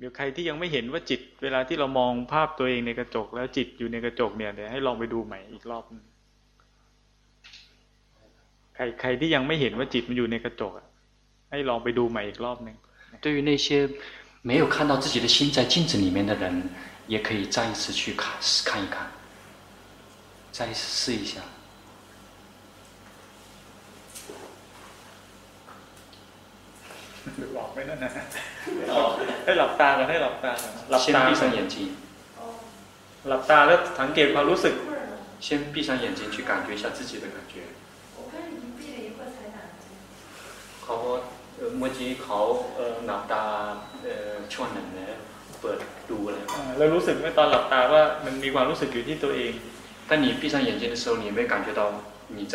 เดี๋ยวใครที่ยังไม่เห็นว่าจิต เวลาที่เรามองภาพตัวเองในกระจก แล้วจิตอยู่ในกระจกเนี่ยเดี๋ยวให้ลองไปดูใหม่อีกรอบใครใครที่ยังไม่เห็นว่าจิตมันอยู่ในกระจกให้ลองไปดูใหม่อีกรอบหนึ่ง对于那些没有看到自己的心在镜子里面的人，也可以再一次去看看一看，再一次试一下。หลอกไม่นั่นนะ ให้หลับตากันให้หลับตาหลับตา闭上眼睛หลับตาแล้วสังเกตความรู้สึก先闭上眼睛去感觉一下自己的感觉เขาเมื่อกี้เขาหลับตาช่วงหนึ่งแล้วเปิดดูอะไรแล้วรู้สึกไหมตอนหลับตาว่ามันมีความรู้สึกอยู่ที่ตัวเอง但你闭上眼睛的时候，你有没有感觉到你在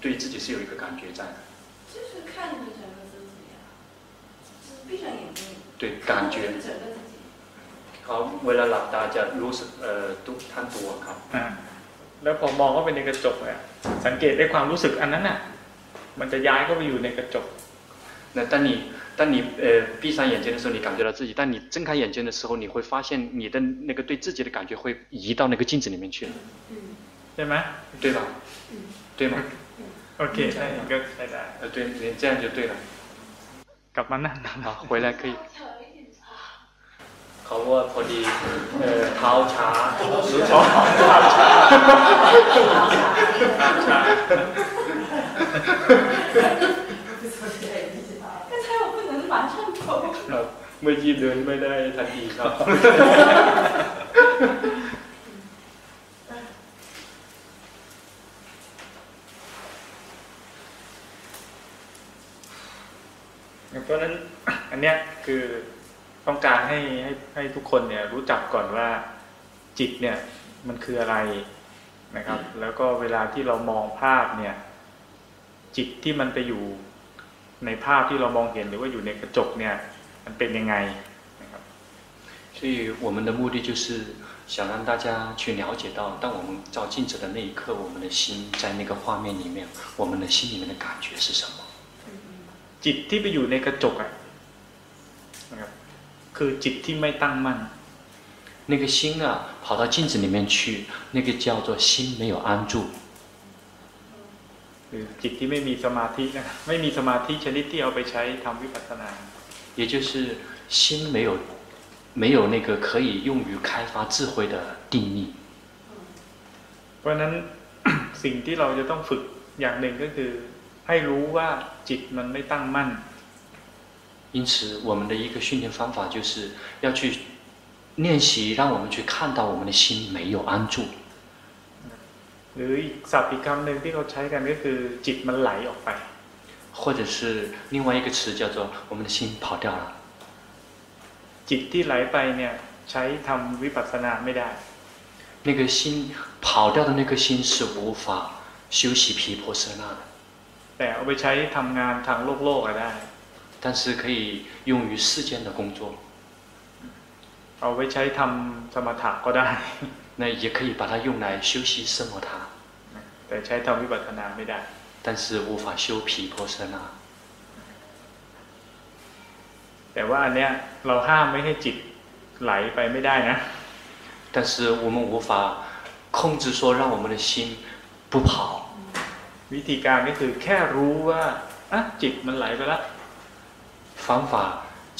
对自己是有一个感觉在的？就是看着 对感觉เขาเวลาหลับตาจะรู้สึกเอ่อทุกท่านตัวครับแล้วพอมองเข้าไปในกระจกเนี่ยสังเกตได้ความรู้สึกอันนั้นน่ะมันจะย้ายเข้าไปอยู่ในกระจก那当你当你呃闭上眼睛的时候，你感觉到自己；当你睁开眼睛的时候，你会发现你的那个对自己的感觉会移到那个镜子里面去。对吗？对吧？对吗？OK，那你ก็ใช่ได้呃，对，你这样就对了。 กลับมานั่ง好回来可以เขาว่าพอดีเท้าช้ารู้ช้าเท้าช้าเท้าช้าเมื่อกี้เดินไม่ได้ทันทีครับ ราะนั้นอันเนี้ยคือต้องการให้ให้ให้ทุกคนเนี่ยรู้จักก่อนว่าจิตเนี่ยมันคืออะไรนะครับ แล้วก็เวลาที่เรามองภาพเนี่ย จิตที่มันไปอยู่ในภาพที่เรามองเห็นหรือว่าอยู่ในกระจกเนี่ย มันเป็นยังไงนะครับ所以我们的目的就是想让大家去了解到，当我们照镜子的那一刻，我们的心在那个画面里面，我们的心里面的感觉是什么？ จิตที่ไปอยู่ในกระจกอ่ะนะครับคือจิตที่ไม่ตั้งมั่น那个心啊跑到镜子里面去那个叫做心没有安住คือจิตที่ไม่มีสมาธินะไม่มีสมาธิชนิดที่เอาไปใช้ทำวิปัสสนา也就是心没有没有那个可以用于开发智慧的定力เพราะนั้นสิ่งที่เราจะต้องฝึกอย่างหนึ่งก็คือ ให้รู้ว่าจิตมันไม่ตั้งมั่น因此，我们的一个训练方法就是要去练习，让我们去看到我们的心没有安住。หรืออีกศัพท์อีกคำหนึ่งที่เราใช้กันก็คือจิตมันไหลออกไป或者是另外一个词叫做我们的心跑掉了。จิตที่ไหลไปเนี่ยใช้ทำวิปัสสนาไม่ได้那个心跑掉的那颗心是无法修习毗婆舍那的。 แต่เอาไปใช้ทำงานทางโลกโลกก็ได้但是可以用于世间的工作。เอาไว้ใช้ทำสมถะก็ได้那也可以把它用来修习สมถะแต่ใช้ทำวิปัสสนาไม่ได้但是无法修毗婆舍那แต่ว่าอันเนี้ยเราห้ามไม่ให้จิตไหลไปไม่ได้นะ但是我们无法控制说让我们的心不跑 วิธีการก็คือแค่รู้ว่าอ่ะจิตมันไหลไปแล้ว方法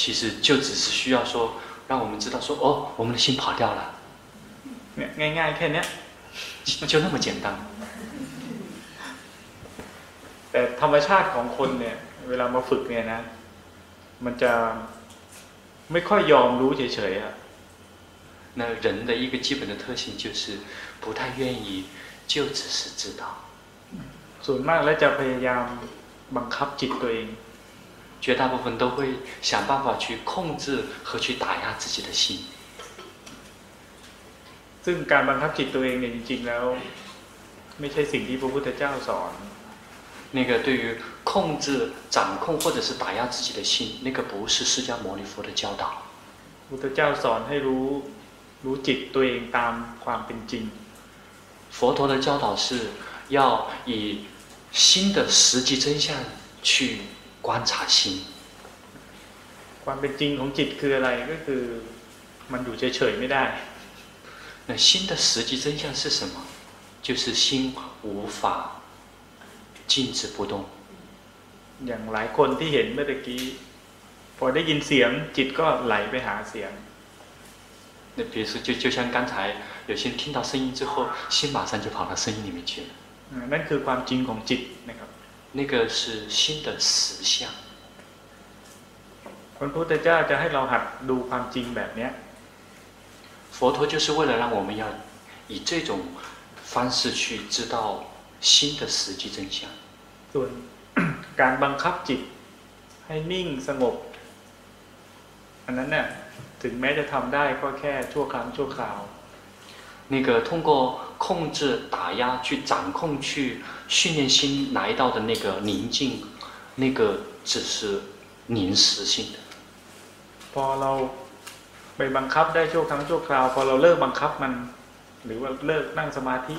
其实就只是需要说，让我们知道说，哦，我们的心跑掉了。ง่ายๆแค่นี้就那么简单。แต่ธรรมชาติของคนเนี่ย เวลามาฝึกเนี่ยนะ มันจะไม่ค่อยยอมรู้เฉยๆอ่ะ那人的一个基本的特性就是不太愿意就只是知道。 ส่วนมากแล้วจะพยายามบังคับจิตตัวเอง绝大部分都会想办法去控制和去打压自己的心。ซึ่งการบังคับจิตตัวเองเนี่ยจริงๆแล้ว ไม่ใช่สิ่งที่พระพุทธเจ้าสอน那个对于控制、掌控或者是打压自己的心，那个不是释迦牟尼佛的教导。พุทธเจ้าสอนให้รู้รู้จิตตัวเองตามความเป็นจริง佛陀的教导是要以 心的实际真相去观察心，ค ความเป็นจริงของจิตคืออะไรก็คือมันอยู่เฉยๆไม่ได้ 那心的实际真相是什么？就是心无法静止不动。 อย่างหลายคนที่เห็นเมื่อตะกี้พอได้ยินเสียงจิตก็ไหลไปหาเสียง 那比如说，就就像刚才有些人听到声音之后，心马上就跑到声音里面去了。 อ่านั่นคือความจริงของจิตนะครับ 那个是心的实相。 พระพุทธเจ้าจะให้เราหัดดูความจริงแบบเนี้ย 佛陀就是为了让我们要以这种方式去知道心的实际真相。 ส่วน การบังคับจิต ให้นิ่งสงบ อันนั้นเนี่ยถึงแม้จะทำได้ก็แค่ชั่วครั้งชั่วคราว 那个通过 控制、打压去掌控、去训练心来到的那个宁静，那个只是临时性的。 พอเราไปบังคับได้ชั่วครั้งชั่วคราว พอเราเลิกบังคับมัน หรือว่าเลิกนั่งสมาธิ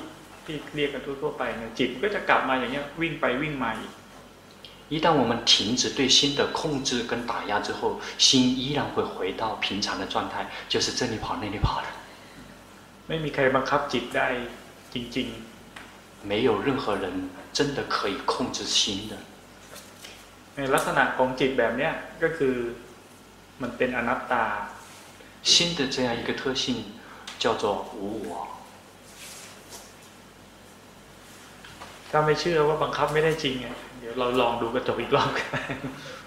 ที่เรียกกันทั่วๆไปเนี่ยจิตก็จะกลับมาอย่างเงี้ยวิ่งไปวิ่งมาอีก 一旦我们停止对心的控制跟打压之后，心依然会回到平常的状态，就是这里跑那里跑的。 ไม่มีใครบังคับจิตได้จริง 没有任何人真的可以控制心的。 ๆ ในลักษณะของจิตแบบเนี้ยก็คือมันเป็นอนัตตา 心的这样一个特性叫做无我。 ถ้าไม่เชื่อว่าบังคับไม่ได้จริงเนี่ยเดี๋ยวเราลองดูกระจกอีกรอบกัน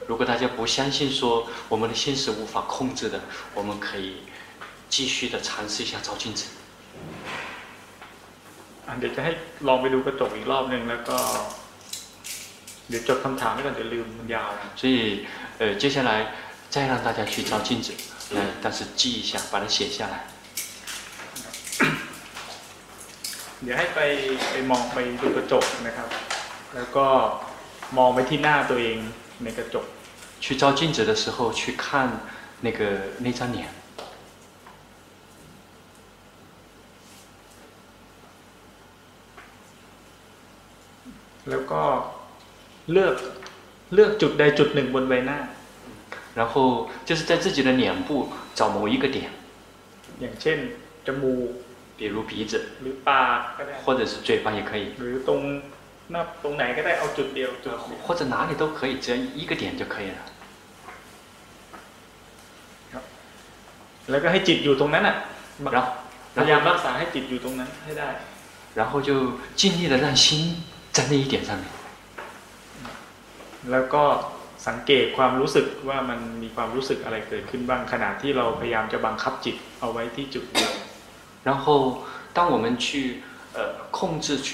如果大家不相信说我们的心是无法控制的，我们可以继续的尝试一下照镜子。 อ่ะเดี๋ยวจะให้ลองไปดูกระจกอีกรอบหนึ่งแล้วก็ เดี๋ยวจดคำถามไว้ก่อนเดี๋ยวลืมมันยาว 所以，呃，接下来再让大家去照镜子，呃，但是记一下，把它写下来。 เดี๋ยวให้ไปไปมองไปดูกระจกนะครับ แล้วก็มองไปที่หน้าตัวเองในกระจก 去照镜子的时候，去看那个那张脸， แล้วก็เลือกเลือกจุดใดจุดหนึ่งบนใบหน้า 然后就是在自己的脸部找某一个点， อย่างเช่น จมูก 比如鼻子 หรือปากก็ได้ 或者是嘴巴也可以， หรือตรงหน้าตรงไหนก็ได้เอาจุดเดียวจุดเดียว 或者哪里都可以，只要一个点就可以了。 แล้วก็ให้จิตอยู่ตรงนั้นอ่ะ 然后， พยายาม 然后， รักษาให้จิตอยู่ตรงนั้นให้ได้ 然后就尽力的让心 在那一点上面。 แล้วก็สังเกตความรู้สึกว่ามันมีความรู้สึกอะไรเกิดขึ้นบ้างขณะที่เราพยายามจะบังคับจิตเอาไว้ที่จุดเดียว 然后，当我们去呃控制、去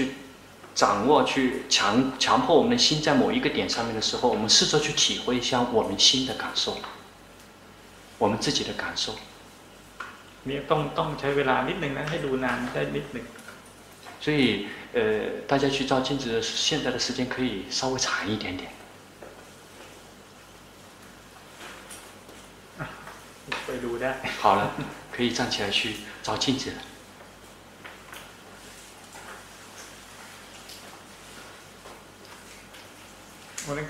掌握、去强强迫我们的心在某一个点上面的时候，我们试着去体会一下我们心的感受，我们自己的感受。 เนี่ยต้องต้องใช้เวลานิดนึงนะให้ดูนานได้นิดนึง 所以， 呃，大家去照镜子的现在的时间可以稍微长一点点。 ไปดูได้ 好了，可以站起来去照镜子了。 วันนี้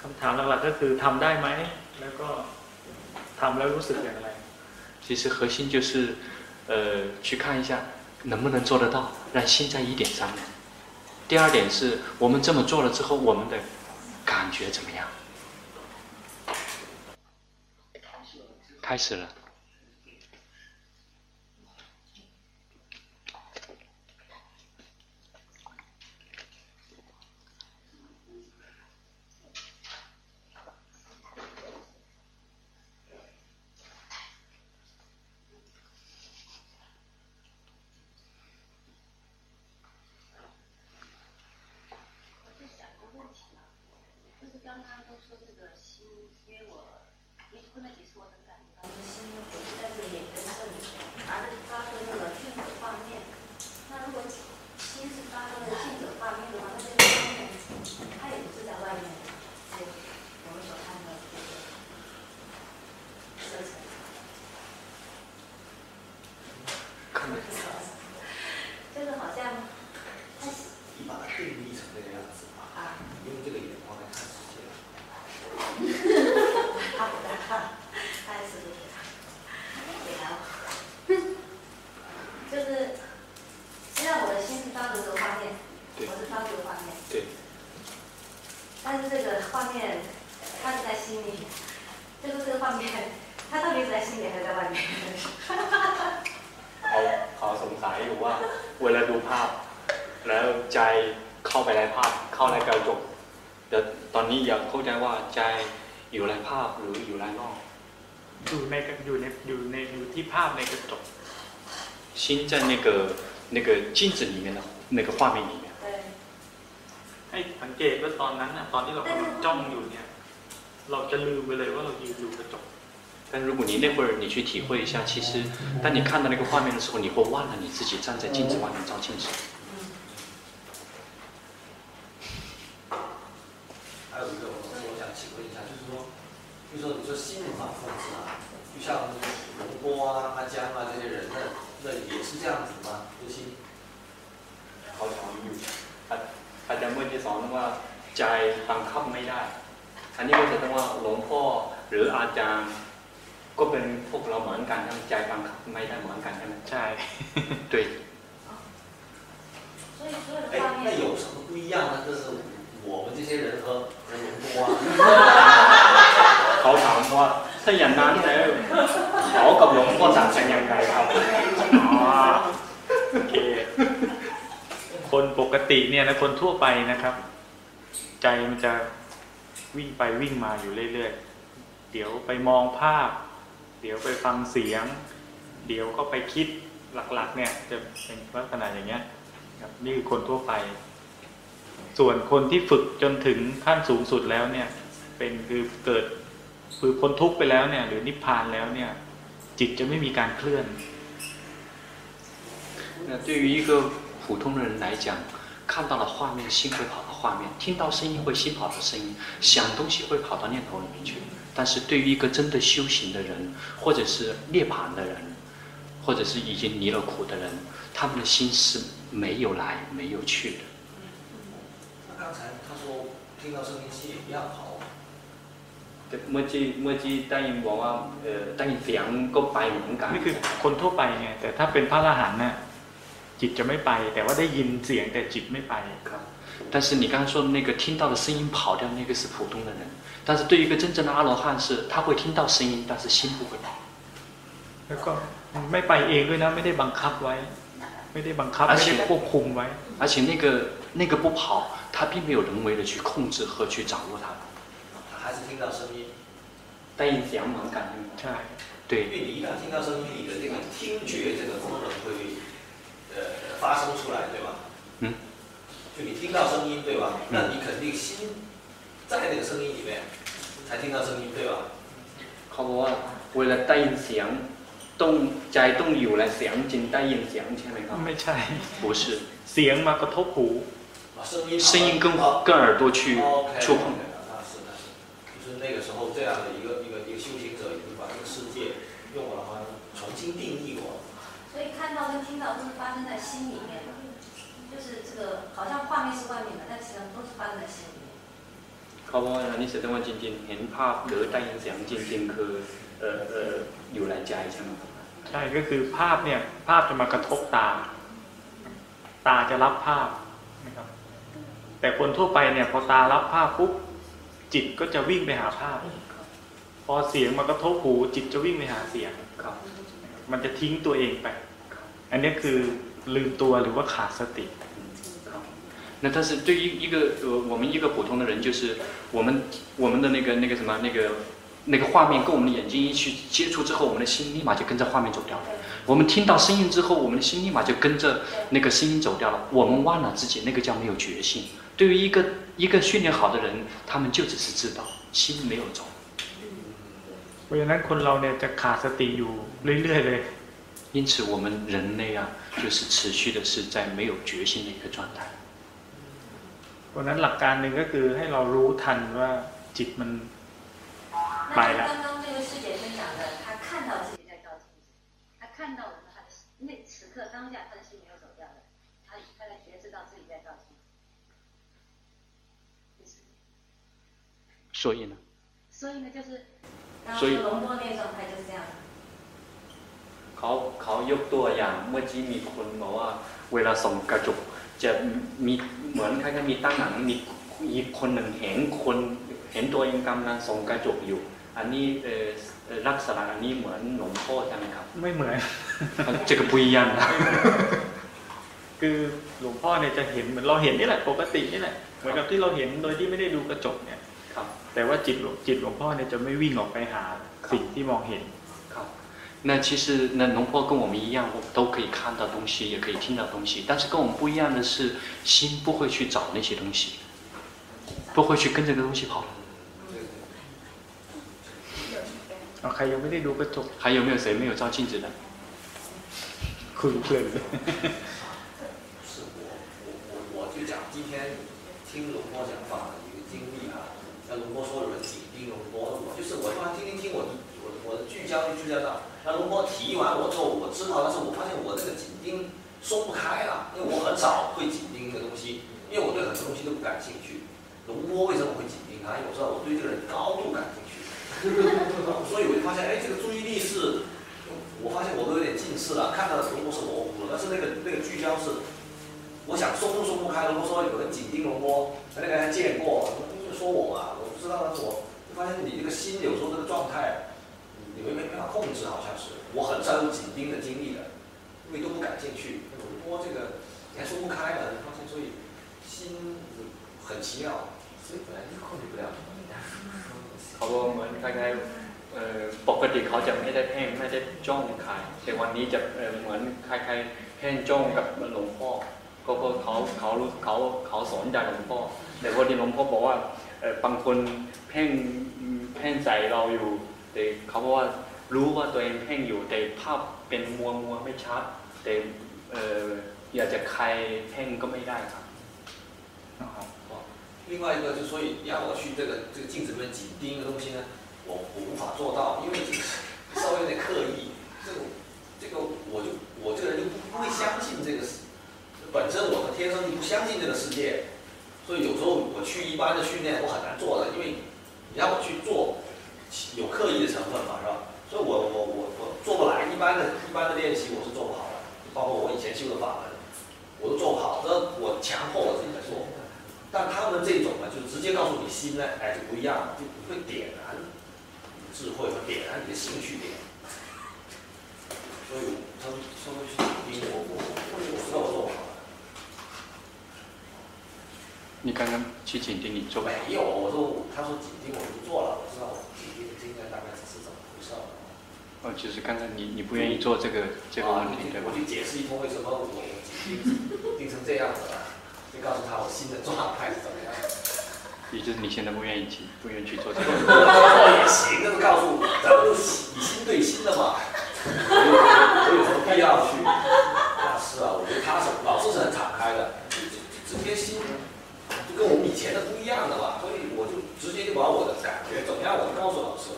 คำถามหลักๆก็คือทำได้ไหมแล้วก็ทำแล้วรู้สึกอย่างไร 其实核心就是，呃，去看一下 能不能做得到，让心在一点上面。第二点是我们这么做了之后，我们的感觉怎么样？开始了。在那个那个镜子里面的那个画面里面。对， ให้สังเกตว่าตอนนั้นน่ะตอนที่เรากำลังจ้องอยู่เนี่ย เราจะลืมไปเลยว่าเรายืนอยู่กระจก 但如果你那会儿你去体会一下，其实当你看到那个画面的时候，你会忘了你自己站在镜子外面照镜子。还有一个我我想请问一下，就是说，比如说你说心无法控制啊，就像龙波啊、阿江啊这些人，那 那也是这样子吗？就心 เขาถามอยู่อาอาจารย์เมื่อกี้สอนว่าใจบังคับไม่ได้ อันนี้ก็จะต้องว่าหลวงพ่อหรืออาจารย์ ก็เป็นพวกเราเหมือนกันทั้งใจบังคับไม่ได้เหมือนกันใช่ไหม ใช่ 对，所以所有的哎画，那面，有什么不一样呢？就是我们这些人和和龙波啊， เขาถามว่าถ้าอย่างนั้นแล้วเขากับหลวงพ่อต่างกันยังไงครับโอเคคนปกติเนี่ยนะคนทั่วไปนะครับ ใจมันจะวิ่งไปวิ่งมาอยู่เรื่อยๆ เดี๋ยวไปมองภาพ เดี๋ยวไปฟังเสียง เดี๋ยวก็ไปคิดหลักๆ เนี่ย จะเป็นลักษณะอย่างเงี้ยครับนี่คือคนทั่วไป ส่วนคนที่ฝึกจนถึงขั้นสูงสุดแล้วเนี่ย เป็นคือเกิด คือพ้นทุกข์ไปแล้วเนี่ย หรือนิพพานแล้วเนี่ย จิตจะไม่มีการเคลื่อน 那对于一个普通的人来讲，看到了画面，心会跑到画面；听到声音会心跑到声音；想东西会跑到念头里面去。但是对于一个真的修行的人，或者是涅槃的人，或者是已经离了苦的人，他们的心是没有来没有去的。那刚才他说听到声音心也一样跑， เมื่อกี้เมื่อกี้ได้ยินบอกว่าเอ่อได้ยินเสียงก็ไปเหมือนกัน นี่คือคนทั่วไปไงแต่ถ้าเป็นพระอรหันต์น่ะจิตจะไม่ไป แต่ว่าได้ยินเสียงแต่จิตไม่ไป ครับ但是你刚刚说的那个听到的声音跑掉，那个是普通的人。但是对于一个真正的阿罗汉是，他会听到声音，但是心不会跑。 แล้วก็ไม่ไปเองด้วยนะ ไม่ได้บังคับไว้ ไม่ได้บังคับ อ่ะ ไม่ได้ควบคุมไว้ 而且那个那个不跑，他并没有人为的去控制和去掌握它。 他还是听到声音。ได้ยินเสียงเหมือนกันใช่ไหม ใช่ 对因为你一旦听到声音，你的这个听觉这个功能会呃发生出来，对吧？嗯。就你听到声音，对吧？嗯那你肯定心在那个声音里面才听到声音，对吧？ เขาบอกว่าเวลาได้ยินเสียงต้องใจต้องอยู่และเสียงจึงได้ยินเสียงใช่ไหมครับ ไม่ใช่ 不是 เสียงมากระทบหู 啊，声音声音跟哦跟耳朵去 OK，触碰 时候这样的一个一个一个修行者已经把这个世界用我的话重新定义过了。所以看到跟听到都是发生在心里面的，就是这个好像画面是外面的，但其实都是发生在心里面。 เขาบอกว่าอันนี้แสดงว่าจริงๆ เห็นภาพหรือได้ยินเสียงจริงๆ คือเอ่อเอ่ออยู่ในใจใช่ไหมครับ ใช่ก็คือภาพเนี่ยภาพจะมากระทบตา ตาจะรับภาพนะครับ แต่คนทั่วไปเนี่ยพอตารับภาพปุ๊บ จิตก็จะวิ่งไปหาภาพ พอเสียงมากระทบหูจิตจะวิ่งไปหาเสียง ครับ มันจะทิ้งตัวเองไป อันนี้คือลืมตัวหรือว่าขาดสติ 好，那但是对于一个呃，我们一个普通的人，就是我们我们的那个那个什么那个那个画面跟我们的眼睛一去接触之后，我们的心立马就跟着画面走掉了。 我们听到声音之后，我们的心立马就跟着那个声音走掉了。我们忘了自己，那个叫没有觉性。对于一个一个训练好的人，他们就只是知道，心没有走。 เพราะฉะนั้นคนเราเนี่ยจะขาดสติอยู่เรื่อยๆเลย 因此，我们人类啊，就是持续的是在没有觉性的一个状态。 เพราะฉะนั้นหลักการหนึ่งก็คือให้เรารู้ทันว่าจิตมัน 那白了就刚刚这个师姐分享的， 所以呢，所以呢，就是刚刚所以说龙波那个状态就是这样的。 เขาเขายกตัวอย่างเมื่อกี้มีคนบอกว่า เวลาส่องกระจกจะมีเหมือนคล้ายๆมีตั้งหนังมีอีกคนหนึ่งเห็นคนเห็นตัวเองกำลังส่องกระจกอยู่ อันนี้เออเอ เอ่อลักษณะอันนี้เหมือนหลวงพ่อใช่ไหมครับ ไม่เหมือน 这个不一样的 คือหลวงพ่อเนี่ยจะเห็นเหมือนเราเห็นนี่แหละปกตินี่แหละเหมือนกับที่เราเห็นโดยที่ไม่ได้ดูกระจกเนี่ย ครับ แต่ว่าจิตหลวงจิตหลวงพ่อเนี่ยจะไม่วิ่งออกไปหาสิ่งที่มองเห็น 好，那其实那龙婆跟我们一样，我都可以看到东西，也可以听到东西，但是跟我们不一样的是，心不会去找那些东西，不会去跟这个东西跑。对对。 เอาใครยังไม่ได้ดูกระจก 还有没有谁没有照镜子的？ คุยเ 我就是我突然听听听，我我我的聚焦就聚焦到，那龙波提完我之后，我知道，但是我发现我这个紧盯松不开了，因为我很少会紧盯一个东西，因为我对很多东西都不感兴趣。龙波为什么会紧盯他？因为我知道我对这个人高度感兴趣，所以我就发现，哎，这个注意力是，我发现我都有点近视了，看到的龙波是模糊了，但是那个那个聚焦是。我想松都松不开，龙波说有人紧盯龙波，那个人还见过，说我嘛，我不知道，但是我发现你这个心有时候这个状态，你没没办法控制，好像是，我很少有紧盯的经历的，因为都不感兴趣，龙波这个你还松不开了，发现所以心很奇妙，所以本来就控制不了。 เขาบอกเหมือนคล้ายๆเอ่อปกติเขาจะไม่ได้เพ่งไม่ได้จ้องใครแต่วันนี้จะเอ่อเหมือนคล้ายๆเพ่งจ้องกับหลวงพ่อก็เพราะเขาเขารู้เขาเขาสอนจากหลวงพ่อ แต่พอดีหลวงพ่อบอกว่าเอ่อ บางคนเพ่งเพ่งใส่เราอยู่ แต่เขาบอกว่ารู้ว่าตัวเองเพ่งอยู่ แต่ภาพเป็นมัวมัวๆไม่ชัด แต่เอ่ออยากจะใครเพ่งก็ไม่ได้ครับ 另外一个就所以要我去这个这个镜子里面紧盯一个东西呢，我我无法做到，因为这个稍微有点刻意，这个这个我就我这个人就不不会相信这个世，本身我的天生就不相信这个世界， 所以有时候我去一般的训练我很难做的，因为你让我去做有刻意的成分嘛，是吧？所以我我我我做不来，一般的一般的练习我是做不好的，包括我以前修的法门，我都做不好，这我强迫我自己在做。但他们这种呢，就直接告诉你心呢，哎，就不一样了，就会点燃智慧和点燃你的兴趣点。所以他们他们去逼我，我我我你刚刚去紧盯你做没有，我说我他说紧盯我就不做了，我知道我紧盯这应该大概是怎么回事了。哦，就是刚刚你你不愿意做这个这个问题，对吧我？去解释一通为什么我紧盯盯成这样子了，就告诉他我新的状态是怎么样。也就是你现在不愿意去，不愿意去做这个。做也行，那就告诉我咱们都以心对心的嘛，我有什么必要去？那是啊，我觉得他是老师是很敞开的，这这这些心就跟我们以前的不一样的嘛，所以我就直接就把我的感觉怎么样，我就告诉老师，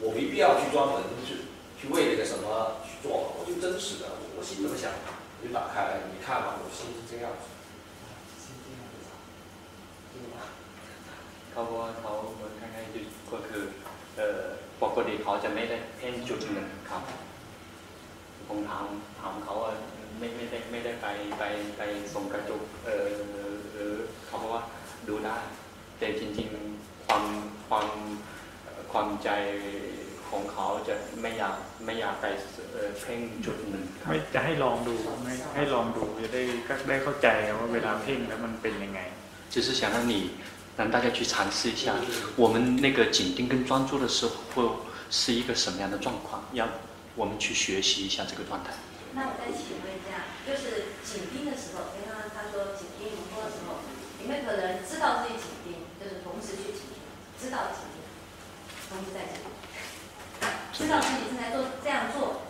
我没必要去专门去去为那个什么去做，我就真实的，我心怎么想，我就打开来，你看嘛，我心是这样子。 เขาบอกว่าเขาเหมือนคล้ายๆหยุดก็คือเอ่อปกติเขาจะไม่ได้เพ่งจุดหนึ่งครับผมถามถามเขาว่าไม่ไม่ได้ไม่ได้ไปไปไปส่งกระจกเออหรือเขาบอกว่า ดูได้ แต่จริงๆความความเอ่อความใจของเขาจะไม่อยากไม่อยากไปเอ่อเพ่งจุดหนึ่งครับ ไม่จะให้ลองดูไม่ให้ลองดูจะได้ก็ได้เข้าใจว่าเวลาเพ่งแล้วมันเป็นยังไง 只是想让你让大家去尝试一下，我们那个紧盯跟专注的时候是一个什么样的状况，让我们去学习一下这个状态。那我再请问一下，就是紧盯 知道自己紧盯，就是同时去紧盯，知道紧盯，同时在紧盯，知道自己正在做这样做，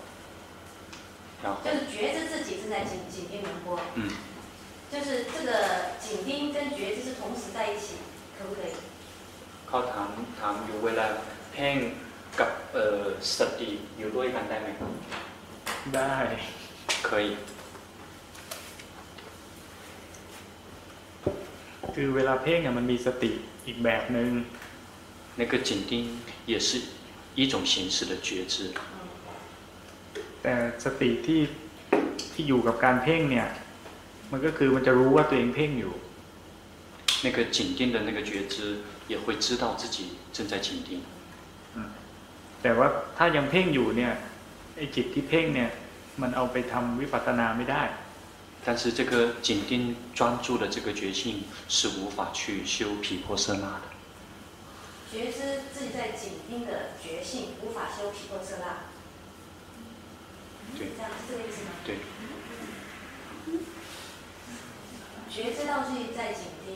然后就，是觉知自己正在紧紧盯龙波，嗯，就是这个紧盯跟觉知是同时在一起，可不可以？ เขาถามถามอยู่เวลาเพ่งกับเอ่อสติอยู่ด้วยกันได้ไหมครับ ได้ เค คือเวลาเพ่งเนี่ยมันมีสติอีกแบบหนึ่ง 那个紧盯也是一种形式的觉知， แต่สติที่ที่อยู่กับการเพ่งเนี่ย มันก็คือมันจะรู้ว่าตัวเองเพ่งอยู่ 那个紧盯的那个觉知也会知道自己正在紧盯。 แต่ว่าถ้ายังเพ่งอยู่เนี่ยไอ้จิตที่เพ่งเนี่ยมันเอาไปทำวิปัสสนาไม่ได้ 但是这个紧盯专注的这个觉性是无法去修毗婆舍那的。觉知自己在紧盯的觉性，无法修毗婆舍那。对这样是这个意思吗？对。觉知到自己在紧盯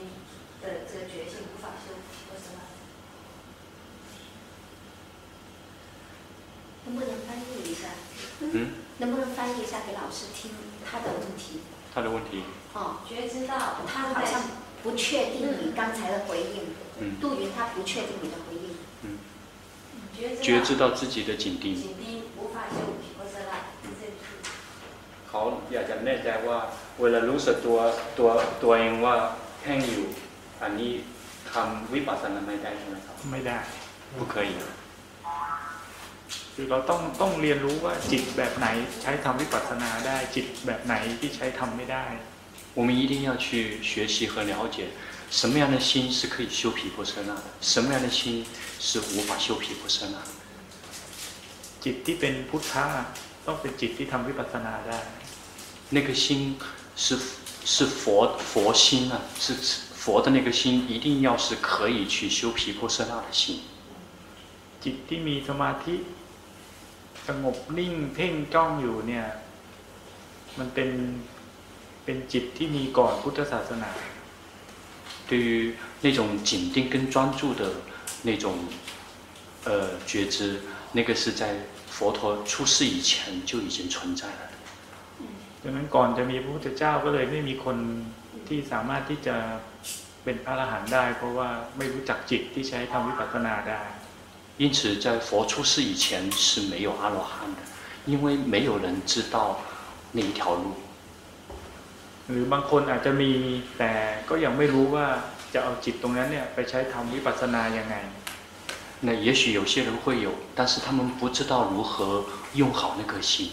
的这个觉性，无法修毗婆舍那。能不能翻译一下？嗯，能不能翻译一下给老师听他的问题？他的问题，哦，觉知到他好像不确定你刚才的回应。嗯杜云他不确定你的回应。觉知觉知到自己的紧盯。紧盯无法修毗婆舍那，是这个意思。 เขาอยากจะแน่ใจว่าเวลารู้สึกตัวตัวตัวเองว่าแห้งอยู่ อันนี้ทำวิปัสสนาไม่ได้ใช่ไหมครับ ไม่ได้ 不可以， คือเราต้องต้องเรียนรู้ว่าจิตแบบไหนใช้ทำวิปัสสนาได้จิตแบบไหนที่ใช้ทำไม่ได้ 我们一定要去学习和了解，什么样的心是可以修毗婆舍那的，什么样的心是无法修毗婆舍那的。 จิตที่เป็นพุทธะต้องเป็นจิตที่ทำวิปัสสนาได้ 那个心是是佛佛心啊，是是佛的那个心，一定要是可以去修毗婆舍那的心。 จิตที่มีสมาธิ สงบนิ่งเพ่งจ้องอยู่เนี่ยมันเป็นเป็นจิตที่มีก่อนพุทธศาสนา 对于那种紧盯跟专注的那种呃觉知，那个是在佛陀出世以前就已经存在了的。 ดังนั้นก่อนจะมีพระพุทธเจ้าก็เลยไม่มีคนที่สามารถที่จะเป็นพระอรหันต์ได้ เพราะว่าไม่รู้จักจิตที่ใช้ทำวิปัสสนาได้ 因此，在佛出世以前是没有阿罗汉的，因为没有人知道那一条路。 หรือบางคนอาจจะมีแต่ก็ยังไม่รู้ว่าจะเอาจิตตรงนั้นเนี่ยไปใช้ทำวิปัสสนายังไง 那也许有些人会有，但是他们不知道如何用好那颗心。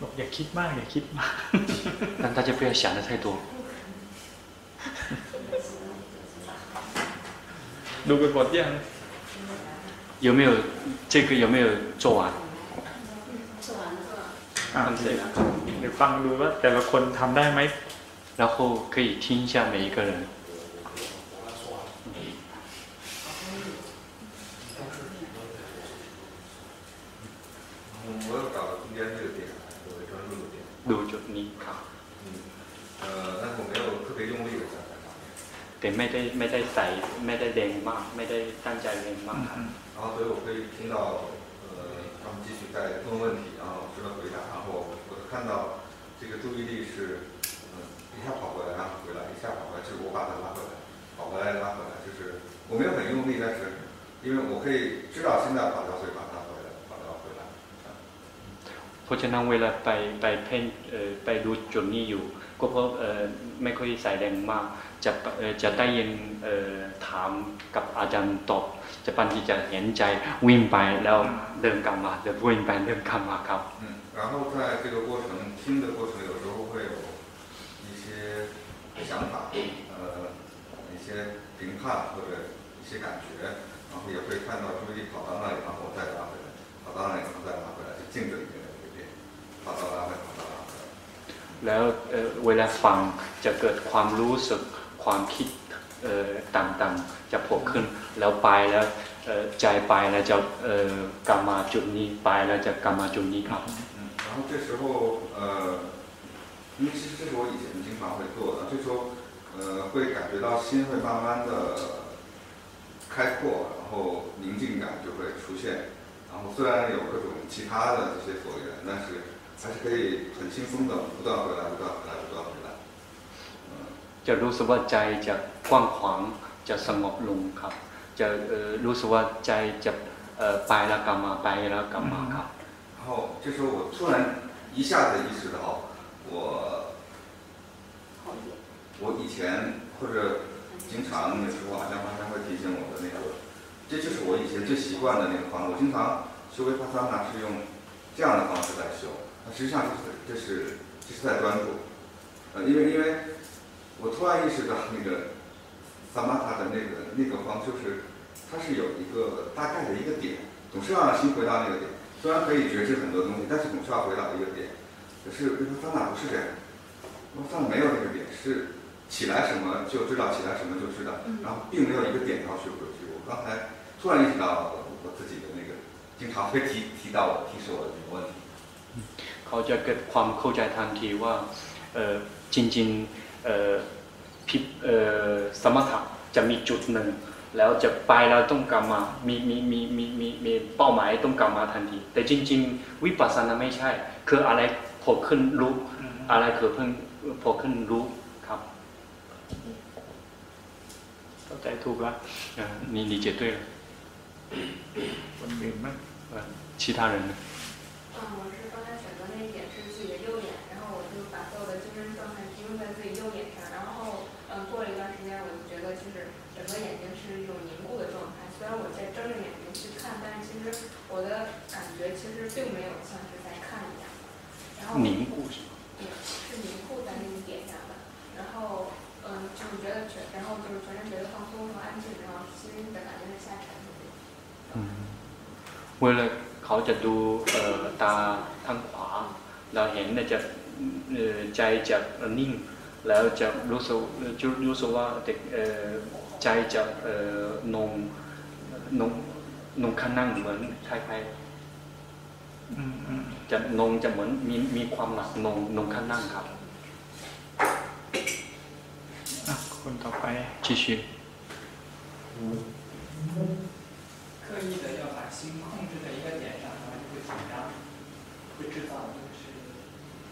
บอกอย่าคิดมากอย่าคิดมาก 但大家不要想的太多。 ดูไปหมดยัง 有没有这个有没有做完？做完了。 อ่าเดี๋ยวฟังดูว่าแต่ละคนทำได้ไหม 然后可以听一下每一个人。嗯，我要找到中间这个点，我的专注的点。 ดูจุดนี้ แต่ไม่ได้ไม่ได้ใส่ไม่ได้เด้งมาก ไม่ได้ตั้งใจเด้งมากครับ 然后所以我可以听到呃他们继续在问问题，然后老师的回答，然后我看到这个注意力是嗯一下跑过来，然后回来，一下跑回来，就是我把它拉回来，跑回来拉回来，就是我没有很用力，但是因为我可以知道现在跑掉，所以把它回来，把它回来。 เพราะฉะนั้นเวลาไปไปเพ่งเอ่อไปดูจุดนี้อยู่ ก็เพราะเอ่อไม่ค่อยใส่แรงมาก จะเอ่อจะได้ยินเอ่อถามกับอาจารย์ตอบ จะปันที่จะเห็นใจวิ่งไปแล้วเดินกลับมาจะวิ่งไปเดินกลับมาครับ 嗯，然后在这个过程听的过程，有时候会有一些想法，呃，一些评判或者一些感觉，然后也会看到注意力跑到那里，然后再拉回来，跑到那里然后再拉回来，就镜子里面的这个变，跑到拉回来，跑到拉回来。 แล้วเอ่อเวลาฟังจะเกิดความรู้สึก ความคิดเอ่อต่างๆ จะโผล่ขึ้น แล้วไปแล้วเอ่อใจไปแล้วจะเอ่อกลับมาจุดนี้ไปแล้วจะกลับมาจุดนี้ครับ 嗯，然后这时候呃，因为其实这是我以前经常会做的，这时候呃会感觉到心会慢慢的开阔，然后宁静感就会出现。然后虽然有各种其他的这些所缘，但是还是可以很轻松的不断回来，不断回来，不断回来。 嗯， จะรู้สึกว่าใจจะกว้างขวางจะสงบลงครับ จะเอ่อรู้สึกว่าใจจะเอ่อไปแล้วกลับมาไปแล้วกลับมาครับ 然后这时候我突然一下子意识到，我后面。我以前或者经常有时候阿江花山会提醒我的那个，这就是我以前最习惯的那个方式。我经常修维帕桑纳是用这样的方式在修，那实际上就是这是这是在专注，呃，因为因为 我突然意识到那个 萨玛塔的那个那个方，就是它是有一个大概的一个点，总是要让心回到那个点。虽然可以觉知很多东西，但是总是要回到一个点。可是维帕萨那不是这样，维帕萨那没有这个点，是起来什么就知道，起来什么就知道，然后并没有一个点要去回去。我刚才突然意识到我自己的那个，经常会提提到我提示我的这个问题。 เขาจะเกิดความเข้าใจทันทีว่าเอ่อจริงๆ เอ่อพิเอ่อสมถะจะมีจุดหนึ่ง แล้วจะไปแล้วต้องกลับมา มีมีมีมีมีมีเป้าหมายต้องกลับมาทันที แต่จริง ๆ วิปัสสนาไม่ใช่ คืออะไรโผล่ขึ้นรู้ อะไรเกิดขึ้นโผล่ขึ้นรู้ครับ เข้าใจถูกแล้ว เอ่อ你理解对了 คนอื่นมั้ง 呃其他人呢 放松和安静，然后心的感觉是下沉的。 อืมเวลาเขาจะดูเอ่อตาทางขวา เราเห็นเนี่ยจะเอ่อใจจะนิ่ง แล้วจะรู้สึกจะรู้สึกว่าเด็กเอ่อใจจะเอ่อนงนงนงขานั่งเหมือนคล้าย อืมอืม ๆจะนงจะเหมือนมีมีความหนักนงนงขานั่งครับ อ่ะคนต่อไป 继续 刻意的要把心控制在一个点上，然后就会紧张，会制造就是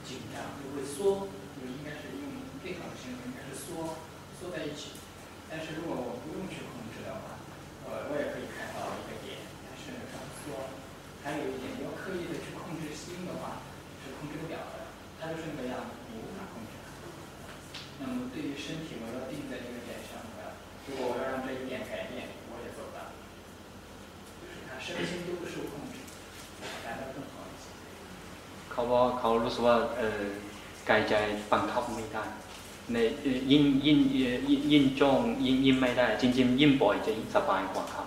紧张，就会缩，就应该是用最好的形容应该是缩，缩在一起。但是如果我不用去控制的话，我我也可以看到一个点，但是这样缩。还有一点，要刻意的去控制心的话，是控制不了的，它就是那个样子，你无法控制。那么对于身体，我要定在这个，如果我要让这一点改变，我也做不到。就是他身心都不受控制，来的更好一些。 เขาว่าเขารู้สึกว่าเอ่อกายใจบังคับไม่ได้ในเอ่อยิ่งยิ่งเอ่อยิ่งยิ่งจ้องยิ่งยิ่งไม่ได้ จริงๆยิ่งปล่อยจะยิ่งสบายกว่าครับ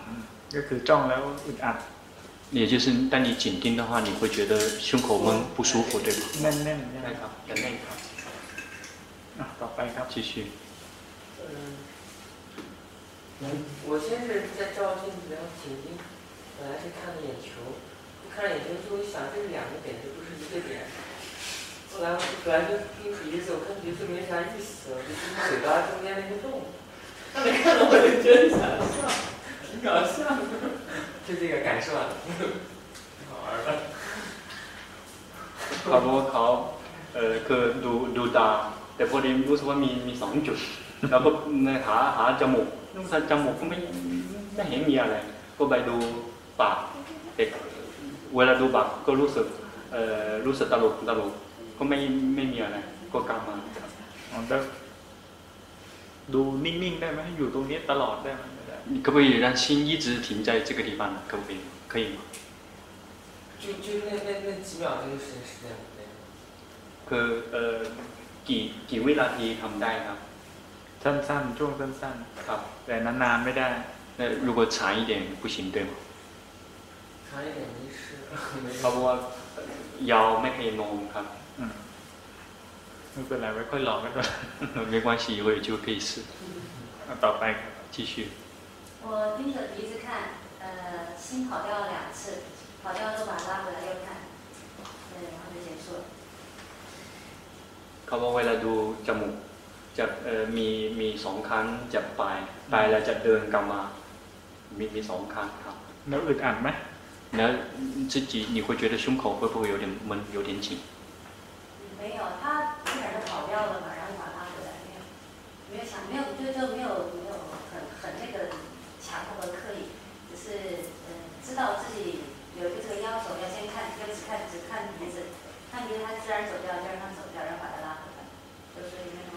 ก็คือจ้องแล้วอึดอัด 也就是当你紧盯的话，你会觉得胸口闷不舒服，对吗？ แน่นๆใช่ไหม ใช่ครับจะแน่นครับ อ่ะต่อไปครับ 继续 嗯，我先是在照镜子，然后紧盯，本来是看了眼球，看了眼球之后想这是两个点，这不是一个点。后来我本来就盯鼻子，我看鼻子没啥意思，我就盯嘴巴中间那个洞。他没看到我就觉得想笑，挺搞笑的，就这个感受啊，挺好玩的。 เขาบอกว่าเขาเออคือดูดูตา แต่พอดีรู้สึกว่ามีมีสองจุด แล้วก็หาหาจมูก แต่จมูกก็ไม่ไม่เห็นมีอะไร ก็ไปดูปากแต่เวลาดูปากก็รู้สึกเออรู้สึกตลกตลกก็ไม่ไม่มีอะไร ก็กลับมาครับ อ๋อแล้วดูนิ่งๆได้ไหมอยู่ตรงนี้ตลอดได้ไหมไม่ได้ 你可不可以让心一直停在这个地方呢？可不可以？可以吗？就就那那那几秒这个时间是这样的。 คือเอ่อกี่กี่วินาทีทำได้ครับ สั้นๆ ช่วงสั้น ครับ ๆ แต่นานๆไม่ได้ 那如果长一点不行对吗？长一点没事，没事 เขา。บอกว่ายาวไม่เคยนอนครับ อืมไม่เป็นไรไว้ค่อยลองกันก่อน 没关系，以后有机会可以试。 อ่ะต่อไปครับ 继续。我盯着鼻子看，呃，心跑掉了两次，跑掉之后把它拉回来又看，对，然后就结束了。 เขาบอกเวลาดูจมูก จะเอ่อมีมีสองครั้งจะปลายปลายแล้วจะเดินกลับมา มีมีสองครั้งครับ แล้วอึดอัดไหม 然后自己你会觉得胸口会不会有点闷，有点紧？没有，他基本上跑掉了嘛，然后把它拉回来，没有，没有想，没有，对这没有没有很很那个强迫和刻意，只是嗯知道自己有一个这个要求，要先看，要只看只看鼻子，看鼻子它自然走掉，就让它走掉，然后把它拉回来，就是那种紧张感。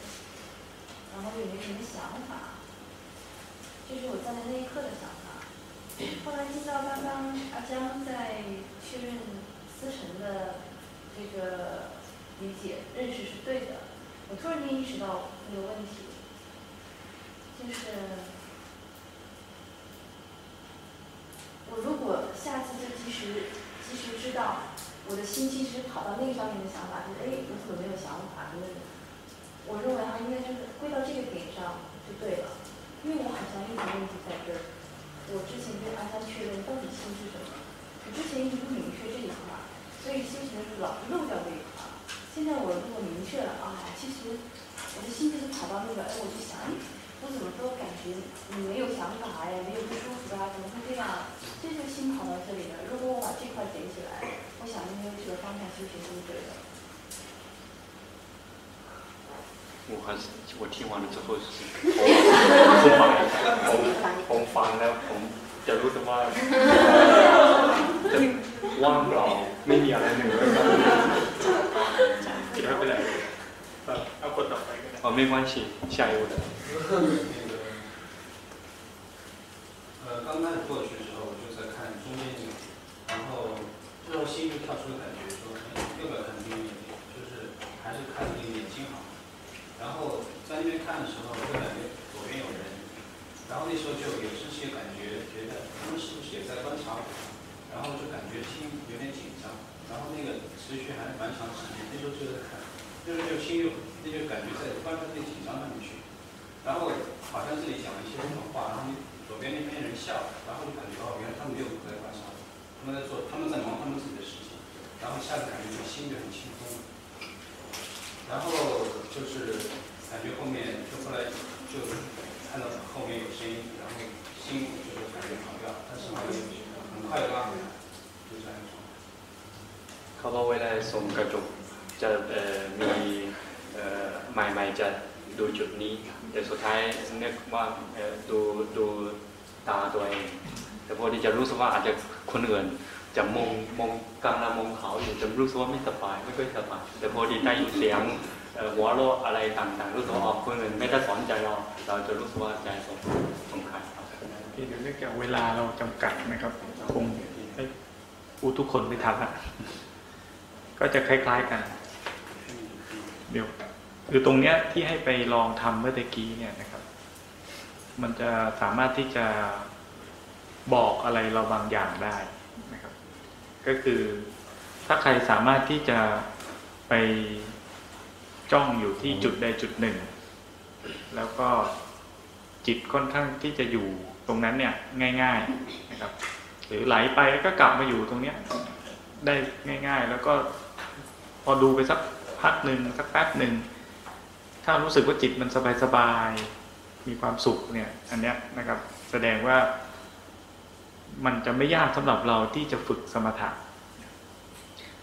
然后也没什么想法。这是我站在那一刻的想法。后来听到刚刚阿江在确认思辰的这个理解认识是对的，我突然间意识到那个问题，就是。我如果下次就及时及时知道，我的心其实跑到那上面的想法就是，哎，我怎么没有想法？就是我认为它应该就是归到这个点上就对了，因为我好像一直问题在这儿。我之前跟阿三确认到底心是什么，我之前一直不明确这一块，所以心情是老漏掉这一块。现在我如果明确了啊，其实我的心就是跑到那个，哎，我就想，我怎么都感觉你没有想法呀，没有不舒服啊，怎么会这样？这就心跑到这里了。如果我把这块捡起来，我想应该这个方向修行是对的。我还是我听完了之后是ผมฟังผมผมฟังแล้วผมจะรู้สึกว่าจะว่างเปล่าไม่มีอะไรเหนือไม่เป็นไรเอาคนต่อไปก็ได้哦没关系下一位呃，刚开始过去的时候，我就在看中间这个点，然后最后心就跳出了感觉，说，哎，要不要看另一个点？就是还是看那个眼睛好。 然后在那边看的时候，就感觉左边有人，然后那时候就有这些感觉，觉得他们是不是也在观察我？然后就感觉心有点紧张，然后那个持续还蛮长时间，那时候就在看，就是就心又那就感觉在观察那紧张上面去，然后好像这里讲了一些什么话，然后。左边那边人笑，然后就感觉哦，原来他们没有在观察，他们在做，他们在忙他们自己的事情，然后下次感觉就心就很轻松了，然后就是感觉后面就后来就看到后面有声音，然后心就是感觉跑掉，但是好像很快就拉回来，就这样一种。เขาบอกเวลาส่งกระจกจะมีใหม่ๆจะดูจุดนี้แต่สุดท้ายนึกว่าดูดูตาตัวเอง แต่พอที่จะรู้สึกว่าอาจจะคนอื่น จะมองมองกำลังมองเขาอยู่จะรู้สึกว่าไม่สบายไม่ค่อยสบายแต่พอดีได้ยินเสียงหัวโลอะไรต่างๆรู้สึกว่าออกคนอื่นไม่ได้สนใจเราเราจะรู้สึกว่าใจสงสงคัญที่เนื่องจากเวลาเราจำกัดนะครับคงให้ผู้ทุกคนไม่ทันละก็จะคล้าย ๆกันเดี๋ยวคือตรงเนี้ยที่ให้ไปลองทำเมื่อตะกี้เนี่ยนะครับ มันจะสามารถที่จะบอกอะไรเราบางอย่างได้นะครับ ก็คือ ถ้าใครสามารถที่จะไปจ้องอยู่ที่จุดใดจุดหนึ่ง แล้วก็จิตค่อนข้างที่จะอยู่ตรงนั้นเนี่ยง่าย ๆนะครับ หรือไหลไปแล้วก็กลับมาอยู่ตรงเนี้ยได้ง่าย ๆ แล้วก็พอดูไปสักพักหนึ่งสักแป๊บหนึ่งถ้ารู้สึกว่าจิตมันสบายๆมีความสุขเนี่ยอันเนี้ยนะครับ แสดงว่า มันจะไม่ยากสำหรับเราที่จะฝึกสมถะ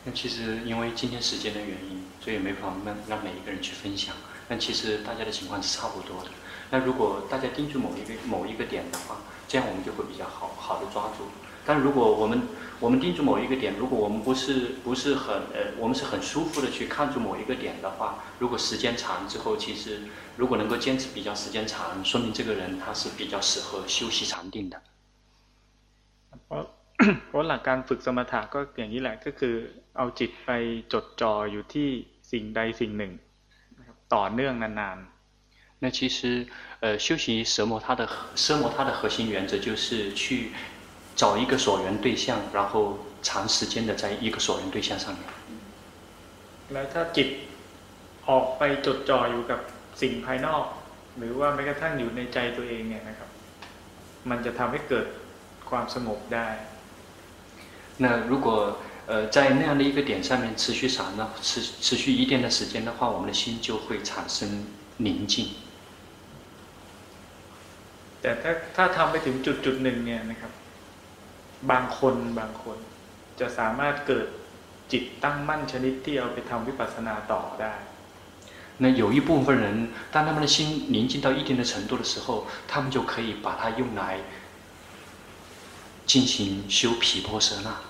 那其实因为今天时间的原因，所以没法让让每一个人去分享。但其实大家的情况是差不多的。那如果大家盯住某一个某一个点的话，这样我们就会比较好好的抓住。但如果我们我们盯住某一个点，如果我们不是不是很呃，我们是很舒服的去看住某一个点的话，如果时间长之后，其实如果能够坚持比较时间长，说明这个人他是比较适合休息禅定的。 เพราะเพราะหลักการฝึกสมถะก็อย่างนี้แหละก็คือเอาจิตไปจดจ่ออยู่ที่สิ่งใดสิ่งหนึ่งต่อเนื่องนานๆ。那其实呃，修习奢摩他的奢摩他的核心原则就是去。找一个所缘对象，然后长时间的在一个所缘对象上面。แล้วถ้าจิตออกไปจดจ่ออยู่กับสิ่งภายนอก หรือว่าแม้กระทั่งอยู่ในใจตัวเองเนี่ยนะครับ มันจะทำให้เกิด ความสงบได้。那如果呃在那样的一个点上面持续长呢，持持续一定的时间的话，我们的心就会产生宁静。แต่ถ้าถ้าทำไปถึงจุดจุดหนึ่งเนี่ยนะครับบางคนบางคนจะสามารถเกิดจิตตั้งมั่นชนิดที่เอาไปทำวิปัสสนาต่อได้那有一部分人，当他们的心宁静到一定的程度的时候，他们就可以把它用来 进行修毗婆舍那。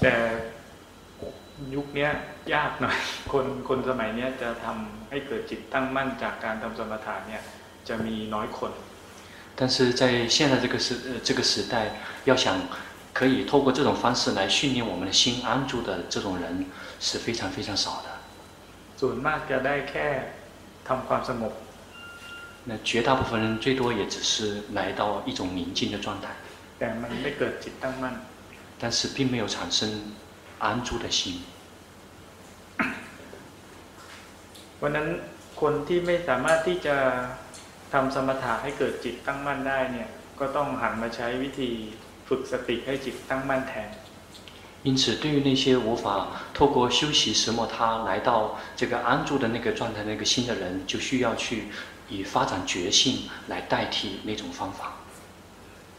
แต่ยุคเนี้ยยากหน่อย คนคนสมัยเนี้ยจะทำให้เกิดจิตตั้งมั่นจากการทำสมถะเนี่ยจะมีน้อยคน 但是在现在这个时呃这个时代，要想可以透过这种方式来训练我们的心安住的这种人是非常非常少的。 ส่วนมากจะได้แค่ทำความสงบ 那绝大部分人最多也只是来到一种宁静的状态， แต่มันไม่เกิดจิตตั้งมั่น 但是并没有产生安住的心。 เพราะฉะนั้นคนที่ไม่สามารถที่จะทำสมถะให้เกิดจิตตั้งมั่นได้เนี่ยก็ต้องหันมาใช้วิธีฝึกสติให้จิตตั้งมั่นแทน 因此，对于那些无法透过修习什么他来到这个安住的那个状态、那个心的人，就需要去以发展觉性来代替那种方法。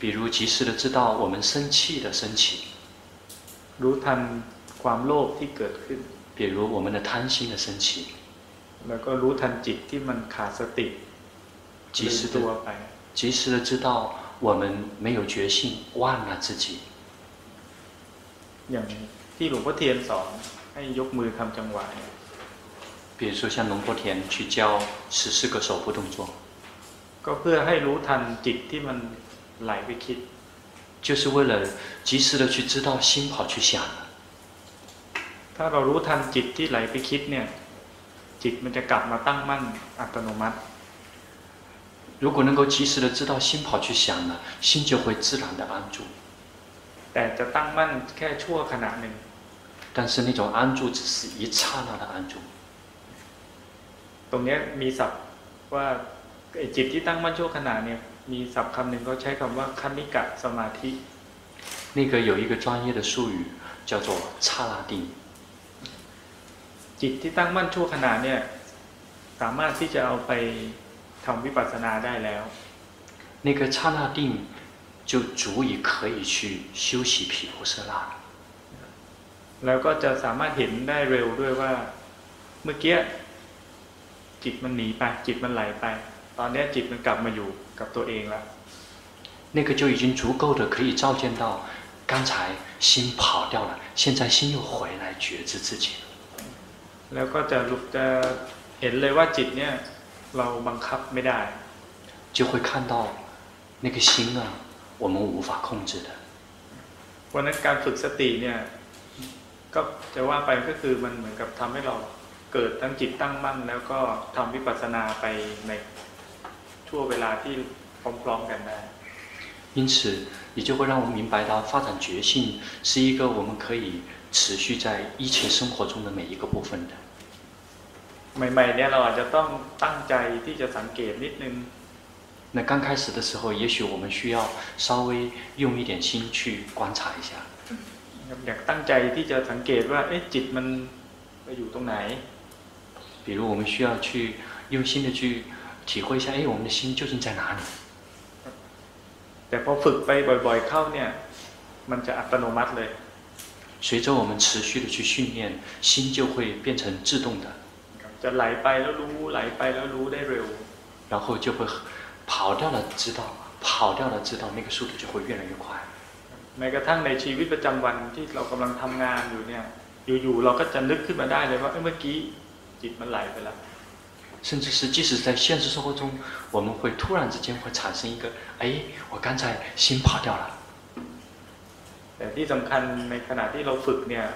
比如及时的知道我们生气的升起， รู้ทันความโลภที่เกิดขึ้น 比如我们的贪心的升起， แล้วก็รู้ทันจิตที่มันขาดสติ 及 ลืม 时 ตัว 的 ไป 及时的知道我们没有觉性，忘了自己。 อย่างที่หลวงพ่อเทียนสอนให้ยกมือทำจังหวะเนี่ย 比如说像龙波田去教十四个手部动作， ก็เพื่อให้รู้ทันจิตที่มัน ไหลไปคิด 就是为了及时的去知道心跑去想了。 ถ้าเรารู้ทันจิตที่ไหลไปคิดเนี่ย จิตมันจะกลับมาตั้งมั่นอัตโนมัติ 如果能够及时的知道心跑去想了，心就会自然的安住。 แต่จะตั้งมั่นแค่ชั่วขณะหนึ่ง 但是那种安住只是一刹那的安住。 ตรงเนี้ยมีศัพท์ว่าไอ้จิตที่ตั้งมั่นชั่วขณะเนี่ย มีศัพท์คำหนึ่งเขาใช้คำว่าคณิกะสมาธิ 那个有一个专业的术语叫做刹那定。 จิตที่ตั้งมั่นชั่วขณะเนี่ยสามารถที่จะเอาไปทำวิปัสสนาได้แล้ว 那个刹那定就足以可以去修习毗婆舍那了。 แล้วก็จะสามารถเห็นได้เร็วด้วยว่า เมื่อกี้จิตมันหนีไปจิตมันไหลไป ตอนเนี้ยจิตมันกลับมาอยู่กับตัวเองแล้ว 那个就已经足够的可以照见到，刚才心跑掉了，现在心又回来觉知自己了。 แล้วก็จะรู้จะเห็นเลยว่าจิตเนี่ยเราบังคับไม่ได้ 就会看到那个心啊，我们无法控制的。 วันนั้นการฝึกสติเนี่ยก็จะว่าไปก็คือมันเหมือนกับทำให้เราเกิดทั้งจิตตั้งมั่น แล้วก็ทำวิปัสสนาไปใน ช่วงเวลาที่พร้อมๆกันได้ 因此，也就会让我们明白到，发展觉性是一个我们可以持续在一切生活中的每一个部分的。 ใหม่ๆเนี่ยเราอาจจะต้องตั้งใจที่จะสังเกตนิดนึง 那刚开始的时候，也许我们需要稍微用一点心去观察一下， อยากตั้งใจที่จะสังเกตว่า เอ๊ะจิตมันไปอยู่ตรงไหน 比如我们需要去用心的去 体会一下，哎，我们的心究竟在哪里？ แต่พอฝึกไปบ่อย ๆ เข้าเนี่ย มันจะอัตโนมัติเลย 随着我们持续的去训练，心就会变成自动的， จะไหลไปแล้วรู้ไหลไปแล้วรู้ได้เร็ว 然后就会跑掉了知道，跑掉了知道，那个速度就会越来越快。 แม้กระทั่งในชีวิตประจำวันที่เรากำลังทำงานอยู่เนี่ย อยู่ๆเราก็จะนึกขึ้นมาได้เลยว่าเอ้ยเมื่อกี้จิตมันไหลไปแล้ว 甚至是即使在现实生活中，我们会突然之间会产生一个，哎，我刚才心跑掉了。 แต่ที่สำคัญในขณะที่เราฝึกเนี่ย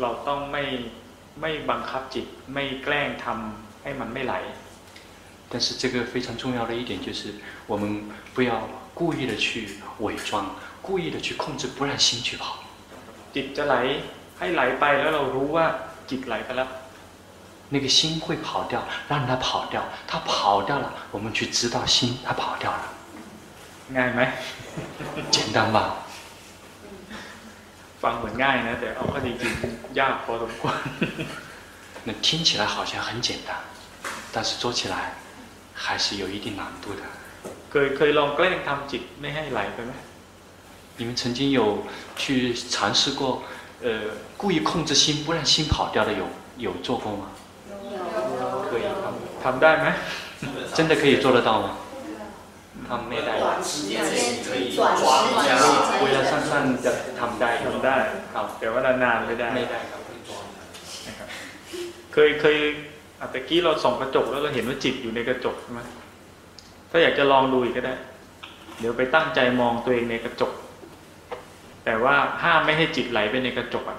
เราต้องไม่ไม่บังคับจิต ไม่แกล้งทำให้มันไม่ไหล 但是这个非常重要的一点就是，我们不要故意的去伪装，故意的去控制，不让心去跑。 จิตจะไหลให้ไหลไปแล้วเรารู้ว่าจิตไหลไปแล้ว 那个心会跑掉，让它跑掉，它跑掉了，我们去知道心它跑掉了， ง่ายไหม 简单吧？ ฟังเหมือนง่ายนะ แต่เอาเข้าจริงๆยากพอสมควร 那听起来好像很简单，但是做起来还是有一定难度的。 เคยเคยลองแกล้งทำจิตไม่ให้ไหลไปไหม 你们曾经有去尝试过，呃，故意控制心不让心跑掉的有有做过吗？ เคยทำทำได้ไหม 真的可以做得到吗？ ทำไม่ได้ 短时间内你可以短时抓一间下。 เวลาสั้นๆจะทำได้ ทำได้ ครับ แต่ว่านานๆไม่ได้ ไม่ได้ครับ นะครับเคยเคยอ่ะตะกี้เราส่องกระจกแล้วเราเห็นว่าจิตอยู่ในกระจกใช่ไหมถ้าอยากจะลองดูอีกก็ได้ เดี๋ยวไปตั้งใจมองตัวเองในกระจก แต่ว่าห้ามไม่ให้จิตไหลไปในกระจกอะ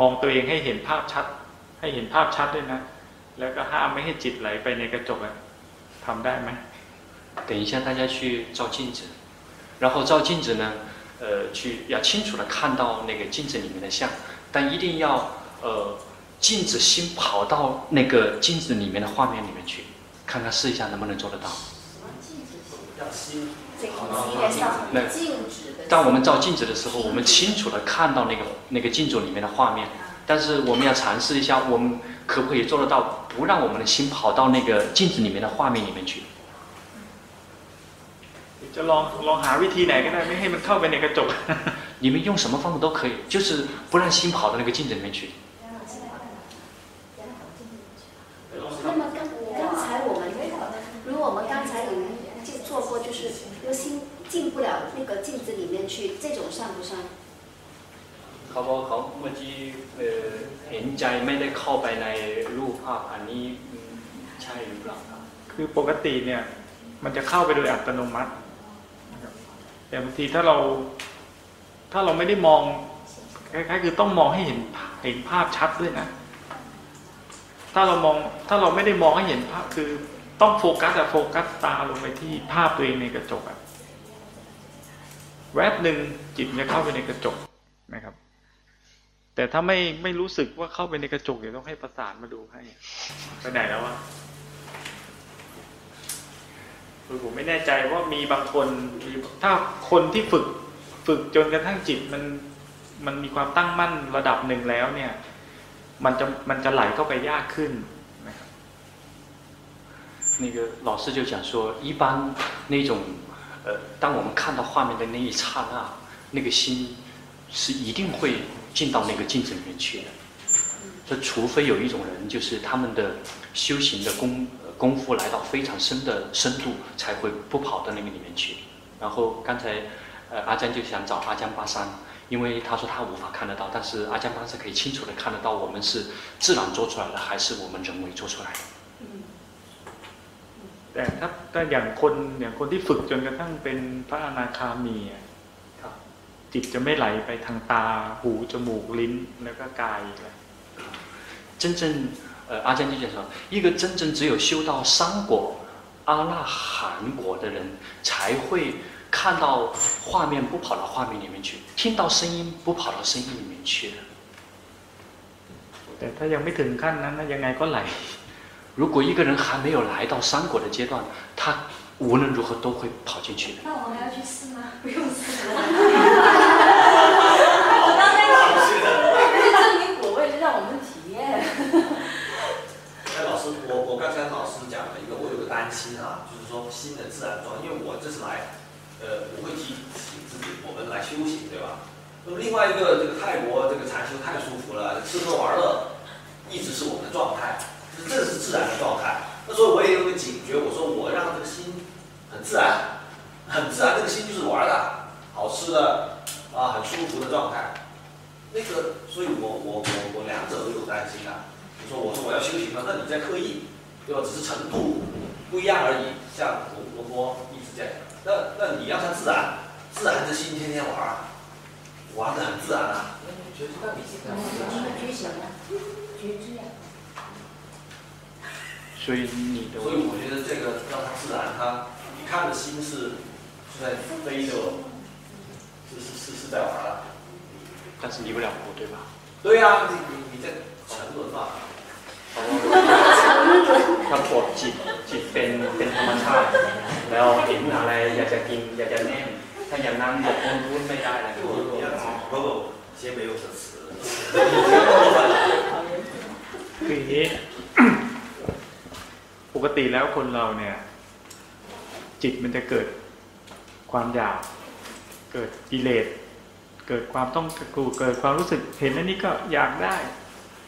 มองตัวเองให้เห็นภาพชัด ให้เห็นภาพชัดด้วยนะ แล้วก็ห้ามไม่ให้จิตไหลไปในกระจกอะทำได้ไหม 等一下大家去照镜子，然后照镜子呢，呃，去要清楚的看到那个镜子里面的像，但一定要呃禁止心跑到那个镜子里面的画面里面去，看看试一下能不能做得到。让心这个系列上那静止的。当我们照镜子的时候，我们清楚的看到那个那个镜子里面的画面， 但是我们要尝试一下，我们可不可以做得到，不让我们的心跑到那个镜子里面的画面里面去？ จะลองลองหาวิธีไหนก็ได้ไม่ให้มันเข้าไปในกระจก 你们用什么方法都可以，就是不让心跑到那个镜子里面去。那么刚刚才我们，如果我们刚才有就做过，就是那个心进不了那个镜子里面去，这种算不算？ เขาบอกเขาเมื่อกี้เห็นใจไม่ได้เข้าไปในรูปภาพอันนี้ใช่หรือเปล่าครับ คือปกติเนี่ย มันจะเข้าไปโดยอัตโนมัติแต่บางทีถ้าเราถ้าเราไม่ได้มองคล้ายๆคือต้องมองให้เห็นเห็นภาพชัดด้วยนะ ถ้าเรามองถ้าเราไม่ได้มองให้เห็นภาพคือต้องโฟกัสอะโฟกัสตาลงไปที่ภาพตัวเองในกระจกอะแวบหนึ่งจิตจะเข้าไปในกระจกนะครับ แต่ถ้าไม่ไม่รู้สึกว่าเข้าไปในกระจกเดี๋ยวต้องให้ประสานมาดูให้ไปไหนแล้ววะ คือผมไม่แน่ใจว่ามีบางคนมีถ้าคนที่ฝึกฝึกจนกระทั่งจิตมันมันมีความตั้งมั่นระดับหนึ่งแล้วเนี่ย มันจะมันจะไหลเข้าไปยากขึ้นนะครับ 那个老师就讲说，一般那种呃，当我们看到画面的那一刹那，那个心是一定会 进到那个镜子里面去的。这除非有一种人，就是他们的修行的功、呃功夫来到非常深的深度，才会不跑到那个里面去。然后刚才呃阿江就想找阿江巴山，因为他说他无法看得到，但是阿江巴山可以清楚的看得到我们是自然做出来的，还是我们人为做出来的。 แต่ถ้าถ้าอย่างคนอย่างคนที่ฝึกจนกระทั่งเป็นพระอนาคามีอะครับ จิตจะไม่ไหลไปทางตา หูจมูกลิ้นแล้วก็กายอีกแล้ว 真正呃，阿江就讲说，一个真正只有修到三果阿那含果的人，才会看到画面不跑到画面里面去，听到声音不跑到声音里面去的。 แต่ถ้ายังไม่ถึงขั้นนั้นนะยังไงก็ไหล 如果一个人还没有来到三果的阶段，他 无论如何都会跑进去的。那我们还要去试吗？不用试了。我刚才是证明果味就让我们体验。哎老师，我我刚才老师讲了一个，我有个担心啊，就是说新的自然状，因为我这次来，呃，我会提醒自己，我们来修行，对吧？那么另外一个，这个泰国这个禅修太舒服了，吃喝玩乐一直是我们的状态，就是这是自然的状态。那所以我也有个警觉，我说我让这个心很自然，很自然，这个心就是玩的，好吃的啊，很舒服的状态。那个，所以我我我我两者都有担心啊。你说我说我要修行了，那你在刻意，对吧？只是程度不一样而已。像罗罗波一直在讲，那那你让他自然，自然的心天天玩啊，玩的很自然啊。觉知到底是觉醒了，觉知呀。所以你的所以我觉得这个让他自然，它你看的心是是在飞的，是是是是在玩的。但是离不了苦，对吧？对呀、你你你在沉沦嘛。 ถ้าปวดจิตจิตเป็นเป็นธรรมชาติ แล้วเห็นอะไรอยากจะกินอยากจะแน่น ถ ถ้าอย่างนั้นบอกคนพูดไม่ได้เลย 就我一样不不先没有这词 คืออย่างนี้ ปกติแล้วคนเราเนี่ย จิตมันจะเกิดความอยาก เกิดกิเลส เกิดความต้องกูเกิดความรู้สึก เห็นอันนี้ก็อยากได้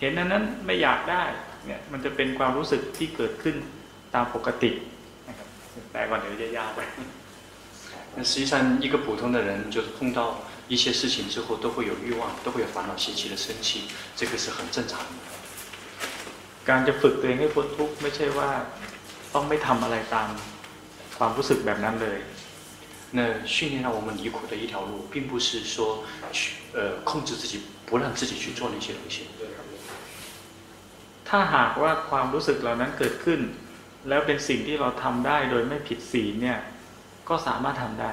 เห็นอันนั้นไม่อยากได้ เนี่ย มันจะเป็นความรู้สึกที่เกิดขึ้นตามปกตินะครับแต่ก่อนเดี๋ยวจะยาวไป 那实际上，一个普通的人就是碰到一些事情之后，都会有欲望，都会有烦恼习气的升起，这个是很正常的。 การจะฝึกตัวเองให้พ้นทุกข์ไม่ใช่ว่าต้องไม่ทำอะไรตาม ความรู้สึกแบบนั้นเลย 那训练让我们离苦的一条路，并不是说去呃控制自己，不让自己去做那些东西。 ถ้าหากว่าความรู้สึกเหล่านั้นเกิดขึ้น แล้วเป็นสิ่งที่เราทำได้โดยไม่ผิดศีลเนี่ย ก็สามารถทำได้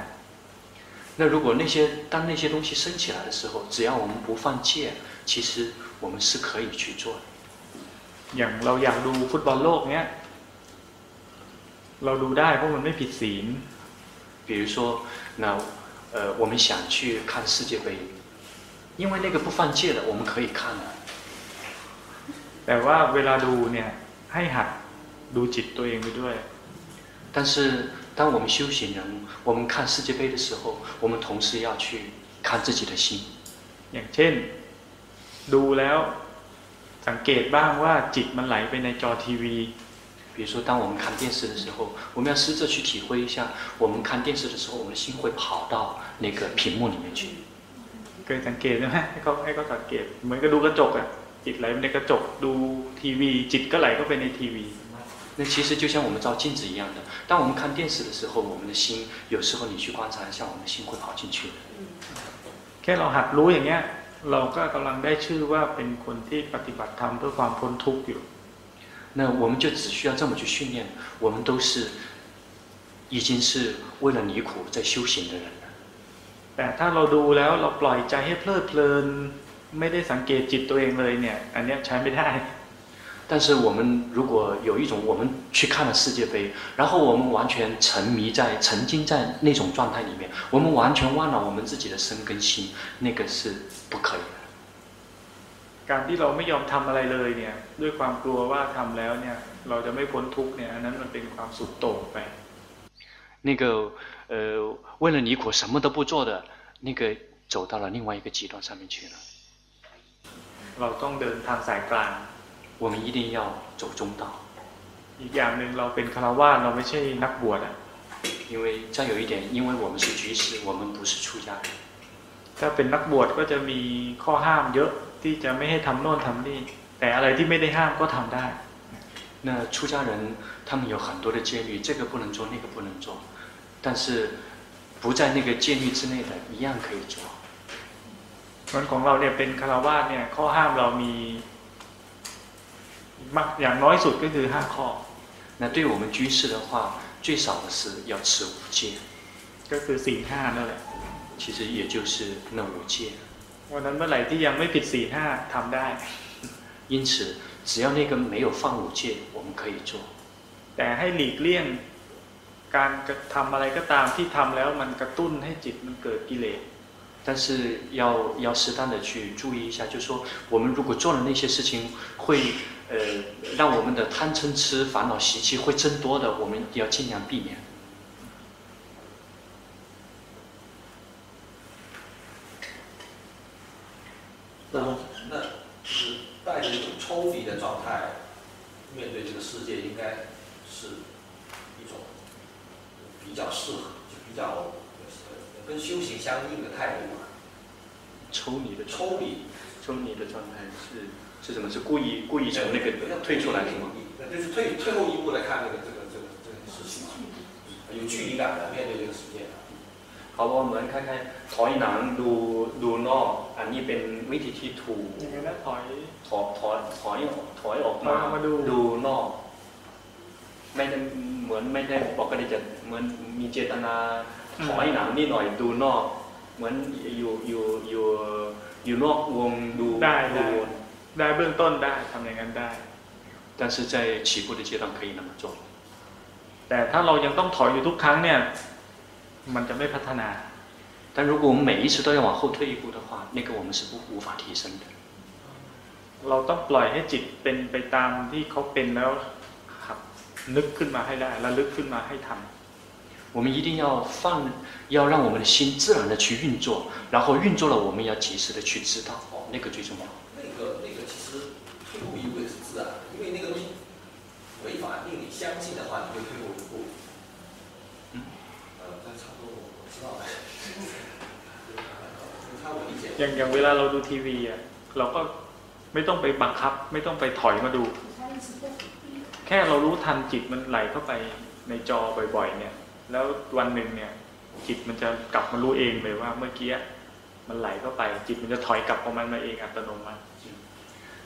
那如果那些当那些东西升起来的时候，只要我们不犯戒，其实我们是可以去做的。 อย่างเราอยากดูฟุตบอลโลกเนี้ย เราดูได้เพราะมันไม่ผิดศีล 比如说，那呃，我们想去看世界杯，因为那个不犯戒的，我们可以看的。 แต่ว่าเวลาดูเนี่ยให้หัดดูจิตตัวเองไปด้วย 但是当我们修行人，我们看世界杯的时候，我们同时要去看自己的心。 อย่างเช่น ดูแล้วสังเกตบ้างว่าจิตมันไหลไปในจอทีวี 比如说，当我们看电视的时候，我们要试着去体会一下，我们看电视的时候，我们的心会跑到那个屏幕里面去。 เคยสังเกตไหมให้เขาให้เขาสังเกต เหมือนกับดูกระจกอะจิตไหลไปในกระจก ดูทีวี จิตก็ไหลเข้าไปในทีวี 那其实就像我们照镜子一样的，当我们看电视的时候，我们的心有时候你去观察一下，我们的心会跑进去的。 แค่เราหัดรู้อย่างเงี้ย เราก็กำลังได้ชื่อว่าเป็นคนที่ปฏิบัติธรรมเพื่อความพ้นทุกข์อยู่ 那我们就只需要这么去训练，我们都是已经是为了离苦在修行的人了。 แต่ถ้าเราดูแล้วเราปล่อยใจให้เพลิดเพลิน ไม่ได้สังเกตจิตตัวเองเลยเนี่ย อันเนี้ยใช้ไม่ได้ 但是我们如果有一种我们去看了世界杯，然后我们完全沉迷在、沉浸在那种状态里面，我们完全忘了我们自己的身跟心，那个是不可以的。 การที่เราไม่ยอมทำอะไรเลยเนี่ย ด้วยความกลัวว่าทำแล้วเนี่ย เราจะไม่พ้นทุกข์เนี่ย อันนั้นมันเป็นความสุดโต่งไป 那个呃，为了离苦什么都不做的，那个走到了另外一个极端上面去了。 เราต้องเดินทางสายกลาง 我们一定要走中道， อีกอย่างหนึ่งเราเป็นคารวะเราไม่ใช่นักบวชอ่ะ 因为再有一点，因为我们是居士，我们不是出家人。 ถ้าเป็นนักบวชก็จะมีข้อห้ามเยอะ ที่จะไม่ให้ทำโน่นทำนี่ แต่อะไรที่ไม่ได้ห้ามก็ทำได้ 那出家人他们有很多的戒律，这个不能做，那个不能做，但是不在那个戒律之内的，一样可以做。 ส่วนของเราเนี่ยเป็นคารวะเนี่ยข้อห้ามเรามีมากอย่างน้อยสุดก็คือห้าข้อ 那对我们居士的话，最少的是要持五戒， ก็คือสี่ห้านั่นแหละ 其实也就是那五戒。 วันนั้นเมื่อไหร่ที่ยังไม่ผิดสี่ห้าทำได้ 因此，只要那个没有犯五戒，我们可以做。 แต่ให้หลีกเลี่ยง การกระทำอะไรก็ตามที่ทำแล้วมันกระตุ้นให้จิตมันเกิดกิเลส 但是要要适当的去注意一下，就是说，我们如果做了那些事情，会呃让我们的贪嗔痴烦恼习气会增多的，我们要尽量避免。 那么那就是带着一种抽离的状态面对这个世界，应该是一种比较适合、就比较呃跟修行相应的态度嘛。抽离的抽离，抽离的状态是是什么？是故意故意从那个退出来是吗？那就是退退后一步来看这个这个这个这个事情嘛，有距离感的面对这个世界。 เขาบอกเหมือนคล้ายๆถอยหนังดูดูนอก อันนี้เป็นวิธีที่ถูก อย่างนั้นนะถอย ถอยถอยถอยถอยออกมา เอามาดู ดูนอก ไม่ได้เหมือนไม่ได้ปกติจะเหมือนมีเจตนาถอยหนังนิดหน่อยดูนอก เหมือนอยู่อยู่อยู่อยู่นอกวงดู ได้ ดู ได้ วน ได้เบื้องต้นได้ทำอย่างนั้นได้ 但是在起步的阶段可以那么做。 แต่ถ้าเรายังต้องถอยอยู่ทุกครั้งเนี่ย มันจะไม่พัฒนา 但如果我们每一次都要往后退一步的话，那个我们是不无法提升的。 เราต้องปล่อยให้จิตเป็นไปตามที่เขาเป็นแล้วหัดนึกขึ้นมาให้ได้ระลึกขึ้นมาให้ทัน 我们一定要放，要让我们的心自然的去运作，然后运作了，我们要及时的去知道，那个最重要。 อย่างอย่างเวลาเราดูทีวีอะเราก็ไม่ต้องไปบังคับ ไม่ต้องไปถอยมาดู แค่เรารู้ทันจิตมันไหลเข้าไปในจอบ่อย ๆ เนี่ย แล้ววันหนึ่งเนี่ย จิตมันจะกลับมารู้เองเลยว่าเมื่อกี้มันไหลเข้าไป จิตมันจะถอยกลับของมันมาเองอัตโนมัติ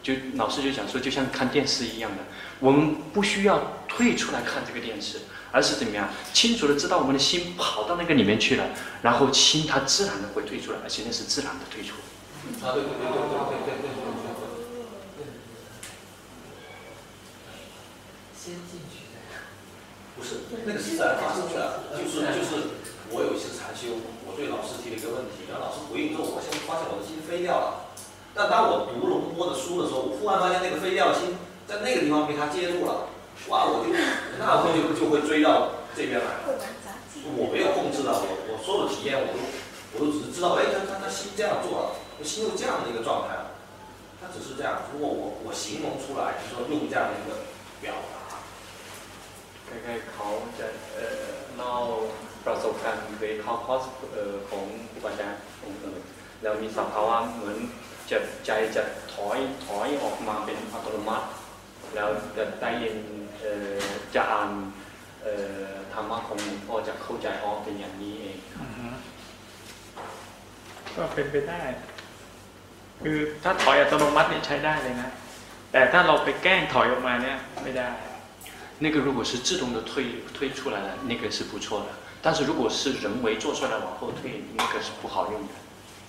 就老师就讲说，就像看电视一样的，我们不需要退出来看这个电视，而是怎么样，清楚的知道我们的心跑到那个里面去了，然后心它自然的会退出来，而且那是自然的退出。啊，对对对对对对对对对对。先进去。不是，那个是自然发生的，就是就是我有一次禅修，我对老师提了一个问题，然后老师回应之后，我现在发现我的心飞掉了。但当我读龙波的书的时候，我忽然发现那个飞掉的心在那个地方被他接住了，哇，我就那我就就会追到这边来了。我没有控制到，我我所有的体验我都我都只是知道，哎，他他他心这样做了，心又这样的一个状态了，他只是这样。如果我我形容出来，就说用这样的一个表达。 คล้ายๆเขาจะเอ่อเล่าประสบการณ์เคยเข้าคอร์สเอ่อของครูบาอาจารย์องค์อื่นแล้วมีสภาวะเหมือน จะใจจะถอยถอยออกมาเป็นอัตโนมัติ แล้วจะได้ยินเอ่อจะอ่านเอ่อธรรมะของหลวงพ่อจะเข้าใจอ๋อเป็นอย่างนี้เอง ก็เป็นไปได้ คือถ้าถอยอัตโนมัตินี่ใช้ได้เลยนะ แต่ถ้าเราไปแกล้งถอยออกมาเนี่ยไม่ได้ 那个如果是自动的退退出来了，那个是不错的。但是如果是人为做出来往后退，那个是不好用的。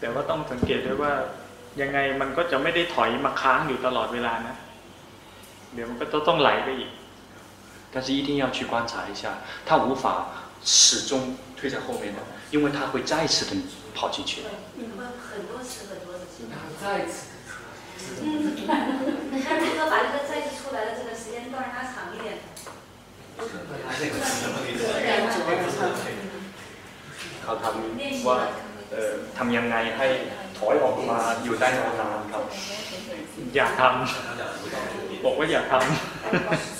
แต่ว่าต้องสังเกตด้วยว่า ยังไงมันก็จะไม่ได้ถอยมาค้างอยู่ตลอดเวลานะ เดี๋ยวมันก็จะต้องไหลไปอีก 但是一定要去观察一下，它无法始终退在后面的，因为它会再次的跑进去。你会很多次很多次。再次嗯，那如何把这个再次出来的这个时间段拉长一点？ เขาทำว่าเอ่อทำยังไงให้ ถอยออกมาอยู่ได้นานๆครับ อย่าทำบอกว่าอย่าท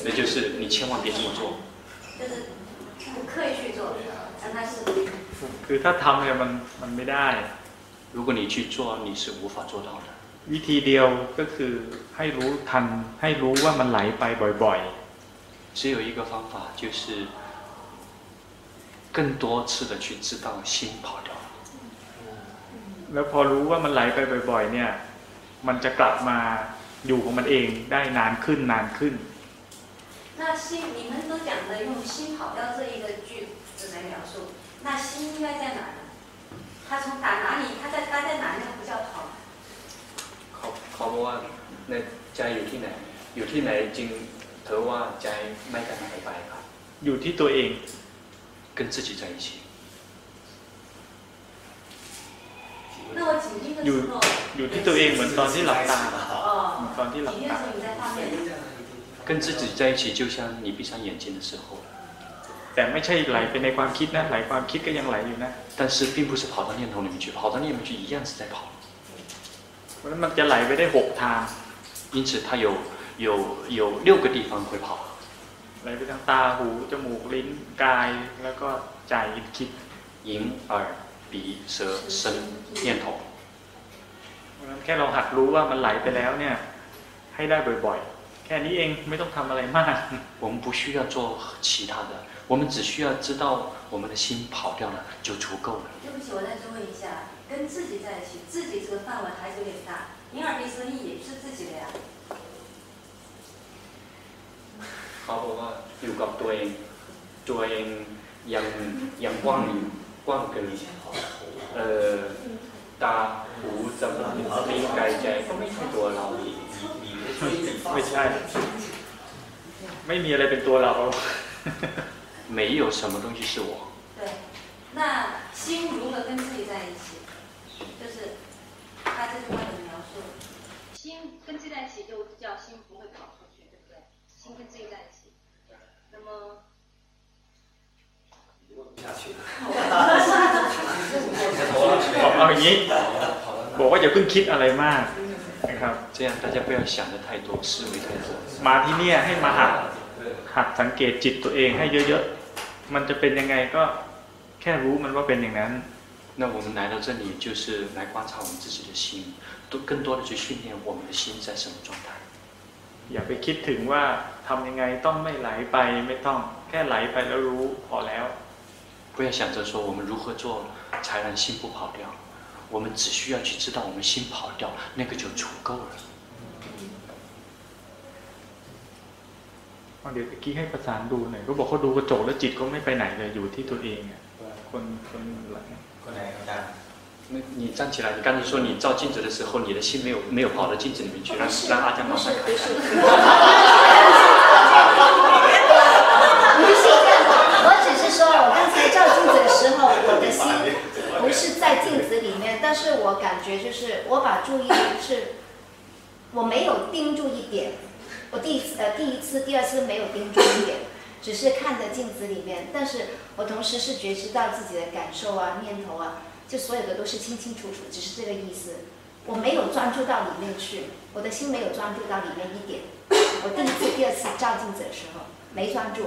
那就是你千万别这么做。就是不刻意去做，让它是 ำคือถ้าทำเนี่ยมันมันไม่ได้ 如果你去做，你是无法做到的。 วิธีเดียวก็คือให้รู้ทัน ให้รู้ว่ามันไหลไปบ่อย 只有一个方法，就是更多次的去知道心跑掉了。 ๆ แล้วพอรู้ว่ามันไหลไปบ่อย ๆ เนี่ย มันจะกลับมาอยู่ของมันเองได้นานขึ้นนานขึ้น 那心，你们都讲的用心跑掉这一个句子来描述，那心应该在哪儿呢？它从打哪里？它在待在哪里？那不叫跑。 เขาเขาบอกว่าเนี่ยใจอยู่ที่ไหน อยู่ที่ไหนจริงเธอว่าใจไม่กันหายไปครับ อยู่ที่ตัวเอง 跟自己在一起。 อยู่ 时候， อยู่ที่ตัวเองเหมือนตอนที่หลับตา 哦， ตอนที่หลับ 紧盯的 ตา 时候你在画面。跟自己在一起，就像你闭上眼睛的时候， แต่ไม่ใช่ไหลไปในความคิดนะ ไหลความคิดก็ยังไหลอยู่นะ 但是并不是跑到念头里面去，跑到念头里面去一样是在跑。 เพราะฉะนั้นมันจะไหลไปได้หกทาง 因此，它有有有六个地方会跑， ไหลไปทางตาหู จมูก ลิ้น กาย แล้วก็ใจคิด 眼、耳、 鼻、舌、身、念头。 เพราะฉะนั้นแค่เราหัดรู้ว่ามันไหลไปแล้วเนี่ย ให้ได้บ่อยๆ แค่นี้เองไม่ต้องทำอะไรมาก 我们不需要做其他的，我们只需要知道我们的心跑掉了就足够了。对不起，我再追问一下，跟自己在一起，自己这个范围还是有点大，眼耳鼻舌意也是自己的呀。 เขาบอกว่าอยู่กับตัวเอง ตัวเองยังยังกว้างอยู่กว้างเกิน เอ่อตาหูจมูกลิ้นกายใจก็ไม่ใช่ตัวเราอีก ไม่ใช่ ไม่มีอะไรเป็นตัวเรา 没有什么东西是我。对，那心如何跟自己在一 一起，就是他这句话的描述，心跟自己在一起就叫心不会跑出去，对不对？心跟自己在一起，那么不下去了。 เอาอย่างนี้บอกว่าอย่าเพิ่งคิดอะไรมากนะครับ 这样大家不要想的太多，思维太多。 มาที่เนี่ยให้มาหัดหัดสังเกตจิตตัวเองให้เยอะๆ มันจะเป็นยังไงก็แค่รู้มันว่าเป็นอย่างนั้น 那我们来到这里就是来观察我们自己的心，多更多的去训练我们的心在什么状态。 อย่าไปคิดถึงว่าทำยังไงต้องไม่ไหลไปไม่ต้องแค่ไหลไปแล้วรู้พอแล้ว 不要想着说我们如何做 才让心不跑掉，我们只需要去知道我们心跑掉，那个就足够了。 เดี๋ยวตะกี้ให้ประสานดูหน่อยก็บอกเขาดูกระจกแล้วจิตก็ไม่ไปไหนเลยอยู่ที่ตัวเองอะคนคนหลัง คนไหนครับอาจารย์ 那你站起来，你刚才说你照镜子的时候，你的心没有没有跑到镜子里面去，让让阿江帮忙看一下。不是这样的，我只是说，我刚才照镜子的时候，我的心不 是在镜子里面，但是我感觉就是我把注意力是，我没有盯住一点，我第一次呃第一次、第二次没有盯住一点，只是看着镜子里面，但是我同时是觉知到自己的感受啊、念头啊，就所有的都是清清楚楚，只是这个意思。我没有专注到里面去，我的心没有专注到里面一点。我第一次、第二次照镜子的时候没专注，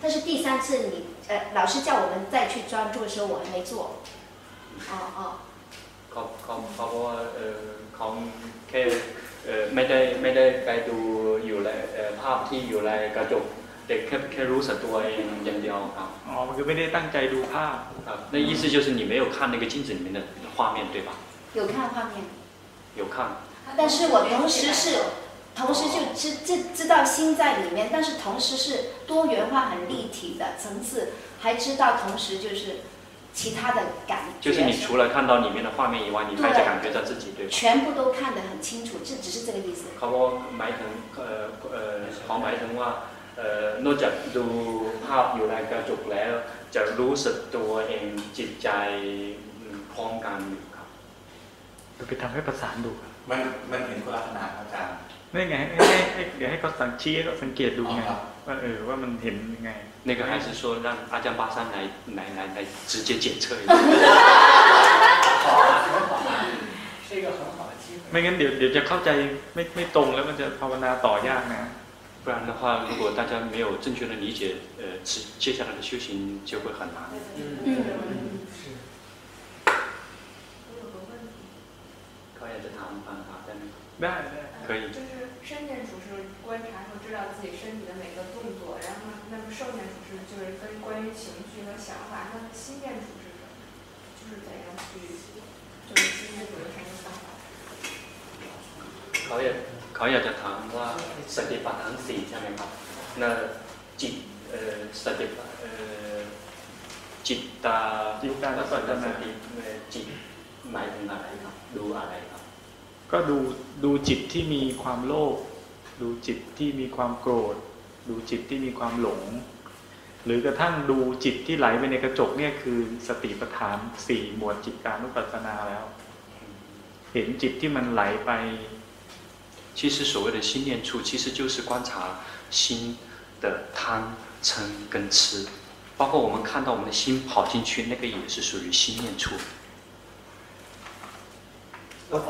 但是第三次你呃老师叫我们再去专注的时候，我还没做。哦哦， เขาเขาเขาบอกว่าเออเขาแค่เออไม่ได้ไม่ได้ไปดูอยู่ในเอ่อภาพที่อยู่ในกระจกแต่แค่แค่รู้สึกตัวเองอย่างเดียวครับ อ๋อมันคือไม่ได้ตั้งใจดูภาพ 啊，那意思就是你没有看那个镜子里面的画面，对吧？有看画面，有看，但是我同时是，同时就知知知道心在里面，但是同时是多元化、很立体的层次，还知道同时就是 其他的感觉，就是你除了看到里面的画面以外，你还在感觉到自己，对吧？全部都看得很清楚，这只是这个意思。 เขาบอกหมายถึงเอ่อเอ่อเขาหมายถึงว่าเอ่อนอกจากดูภาพอยู่ในกระจกแล้ว จะรู้สึกตัวเองจิตใจอืมพร้อมกันอยู่ครับ เดี๋ยวไปทำให้ประสานดู มันมันเห็นคนละขนาดครับอาจารย์ นี่ไงให้ให้ให้เดี๋ยวให้เขาสังชี้ให้เขาสังเกตดูไง ว่าเออว่ามันเห็นยังไง 那个还是说让阿江巴山来来来来直接检测一下。是一个很好的机会。 ไม่งั้นเดี๋ยวเดี๋ยวจะเข้าใจไม่ไม่ตรงแล้วมันจะภาวนาต่อยากนะ 不然的话，如果大家没有正确的理解，呃，接接下来的修行就会很难。เขาอยากจะถามคำถามได้ไหม ได้ได้ 可以。 就是身念处是观察和知道自己身体的每个动作，然后那么受念处是就是跟关于情绪和想法，那么心念处是什么？就是怎样去就是心念处有什么方法？ เขาอยากเขาอยากจะถามว่าสติปัฏฐานสี่ใช่ไหมครับน่ะจิตเอ่อสติปัฏเอ่อจิตตา จิตตานุปัฏฐานา สติเอ่อจิตหมายถึงอะไรครับ ดูอะไรครับ ก็ดูดูจิตที่มีความโลภดูจิตที่มีความโกรธ ดูจิตที่มีความหลง หรือกระทั่งดูจิตที่ไหลไปในกระจกเนี่ยคือสติปัฏฐานสี่หมวดจิตตานุปัสสนาแล้ว เห็นจิตที่มันไหลไป 其实所谓的心念处，其实就是观察心的贪、嗔跟痴，包括我们看到我们的心跑进去，那个也是属于心念处。 แล้วฝ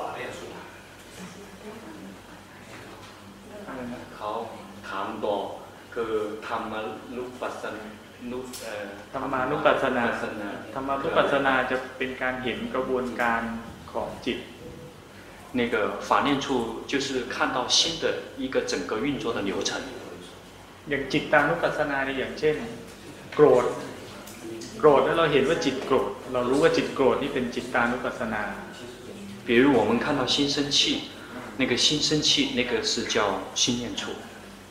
เนี่ยสุด เขาถามต่อคือธรรมลุปัสสนนุเอ่อ ธรรมานุปัสสนา ปัสสนา ธรรมานุปัสสนาจะเป็นการเห็นกระบวนการของจิต 那个法念处就是看到心的一个整个运作的流程。 อย่างจิตตานุปัสสนาเนี่ยอย่างเช่น โกรธ โกรธแล้วเราเห็นว่าจิตโกรธ เรารู้ว่าจิตโกรธนี่เป็นจิตตานุปัสสนา 比如我们看到心生气， 那个心生气，那个是叫心念处。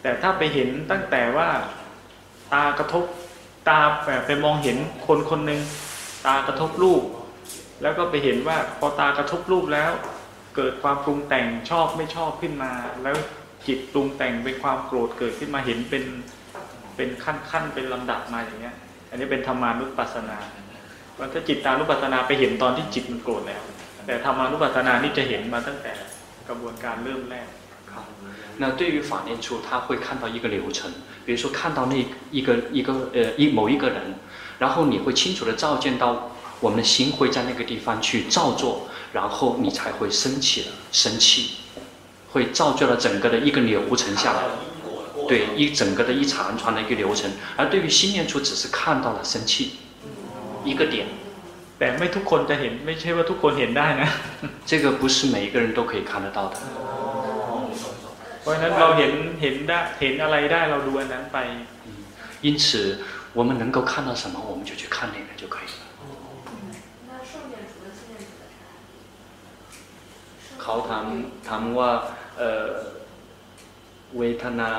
แต่ถ้าไปเห็นตั้งแต่ว่าตากระทบตาแบบไปมองเห็นคนคนหนึ่งตากระทบรูป แล้วก็ไปเห็นว่าพอตากระทบรูปแล้ว เกิดความปรุงแต่งชอบไม่ชอบขึ้นมา แล้วจิตปรุงแต่งเป็นความโกรธเกิดขึ้นมาเห็นเป็นเป็นขั้นขั้นเป็นลำดับมาอย่างเงี้ย อันนี้เป็นธรรมานุปัสสนา ว่าถ้าจิตตานุปัสสนาไปเห็นตอนที่จิตมันโกรธแล้ว แต่ธรรมานุปัสสนานี่จะเห็นมาตั้งแต่ กระบวนการเริ่มแรก 好，那对于法念处，他会看到一个流程，比如说看到那一个一个呃一某一个人，然后你会清楚的照见到我们的心会在那个地方去造作，然后你才会生气了，生气，会造就了整个的一个流程下来，对一整个的一长串的一个流程。而对于心念处，只是看到了生气一个点， แต่ไม่ทุกคนจะเห็นไม่ใช่ว่าทุกคนเห็นได้นะ 这个不是每一个人都可以看得到的。 เพราะฉะนั้นเราเห็นเห็นได้เห็นอะไรได้เราดูอันนั้นไป 因此，我们能够看到什么，我们就去看那个就可以了。那受念处跟心念处的差别？ เขาถามถามว่าเอ่อเวทนา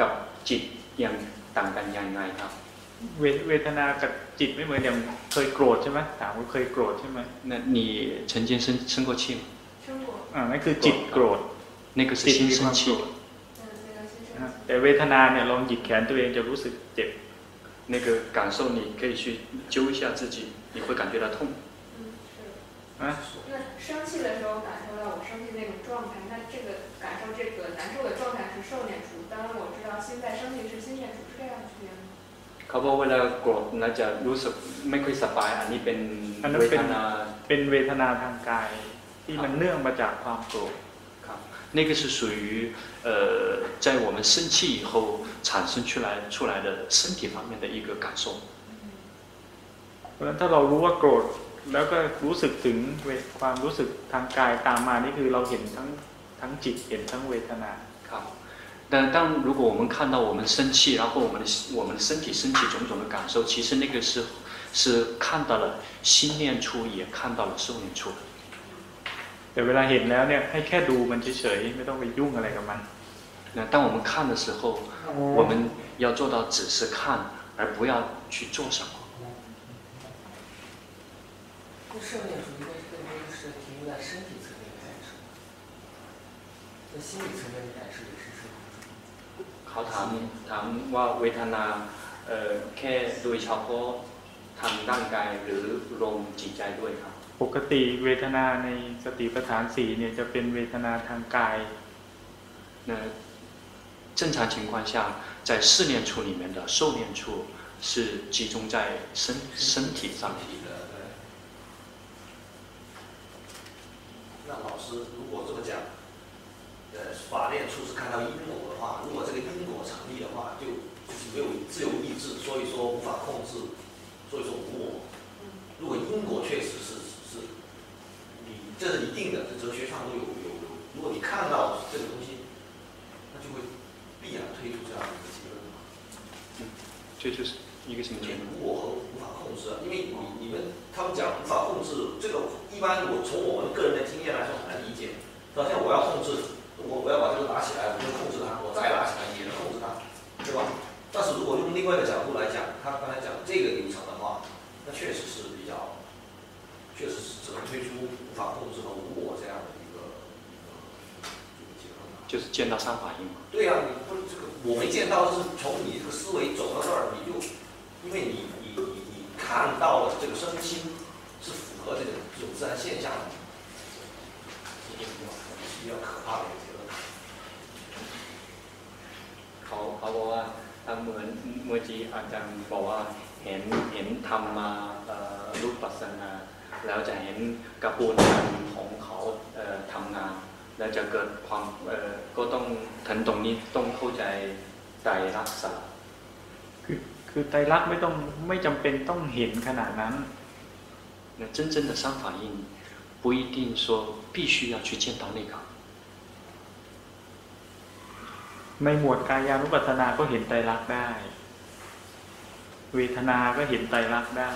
กับจิตยังต่างกันยังไงครับ เวเวทนากับจิตไม่เหมือนอย่างเคยโกรธใช่ไหมถามว่าเคยโกรธใช่ไหม 那你曾经生生过气吗？生过， อ่านั่นคือจิตโกรธ 那个是 จิต 心 มีความ 生 โกร 气 ธ。嗯，那个心生 นะแต่เวทนาเนี่ยลองหยิกแขนตัวเองจะรู้สึกเจ็บ 那个感受，你可以去揪一下自己，你会感觉到痛。嗯，是。 นะ 那生气的时候感受到我生气那种状态，那这个感受这个难受的状态是受念处。当然我知道现在生气是心念处，是这样区别吗？ เขาบอกเวลาโกรธน่าจะรู้สึกไม่ค่อยสบาย อันนี้เป็น อันนั้น เว เป็น ทนา เป็นเวทนาทางกาย ที่มันเนื่องมาจากความโกรธ 好，那个是属于呃，在我们生气以后产生出来出来的身体方面的一个感受。 เพราะฉะนั้นถ้าเรารู้ว่าโกรธแล้วก็รู้สึกถึงเวความรู้สึกทางกายตามมานี่คือเราเห็นทั้งทั้งจิตเห็นทั้งเวทนา 好， 但当如果我们看到我们生气，然后我们的我们的身体升起种种的感受，其实那个是是看到了心念处，也看到了受念处。 แต่เวลาเห็นแล้วเนี่ยให้แค่ดูมันเฉยๆไม่ต้องไปยุ่งอะไรกับมัน 那当我们看的时候，我们要做到只是看，而不要去做什么。那受念处应该是更多的是停留在身体层面的感受，那心理层面的感受也是受。 เขาถามถามว่าเวทนาเอ่อแค่โดยเฉพาะทางร่างกายหรือลมจิตใจด้วยครับ ปกติเวทนาในสติปัฏฐานสี่เนี่ยจะเป็นเวทนาทางกาย 那正常情况下，在试念处里面的受念处是集中在身身体上。那老师如果这么讲，呃， 法念处是看到因果的话，如果这个因果成立的话，就就是没有自由意志，所以说无法控制，所以说无我。如果因果确实是是，你这是一定的，这哲学上都有有有。如果你看到这个东西，那就会必然推出这样的一个结论嘛。这就是一个什么结论？无我和无法控制啊，因为你你们他们讲无法控制，这个一般我从我们个人的经验来说很难理解。好像我要控制，我我要把这个拿起来，我就控制它，我再拿起来也能控制它，对吧？但是如果用另外一个角度来讲，他刚才讲这个流程的话，那确实是比较，确实是只能推出无法控制和无我这样的一个一个结论。就是见到三法印嘛。对呀、你不是这个我没见到，就是从你这个思维走到这儿，你就因为你你你你看到了这个身心是符合这个这种自然现象的，是一个比较可怕的一个 เขาเขาบอกว่าทำเหมือนเมื่อกี้อาจารย์บอกว่าเห็นเห็นทำมาเอ่อรูปปัสสนา แล้วจะเห็นกระบวนการของเขาเอ่อทำงาน แล้วจะเกิดความเอ่อก็ต้องถึงตรงนี้ต้องเข้าใจใจรักษา คือคือไตรลักษณ์ไม่ต้องไม่จำเป็นต้องเห็นขนาดนั้น 那真正的三法印，不一定说必须要去见到那个。 ในหมวดกายานุปัสสนาก็เห็นไตรลักษณ์ได้ เวทนา ก็เห็นไตรลักษณ์ได้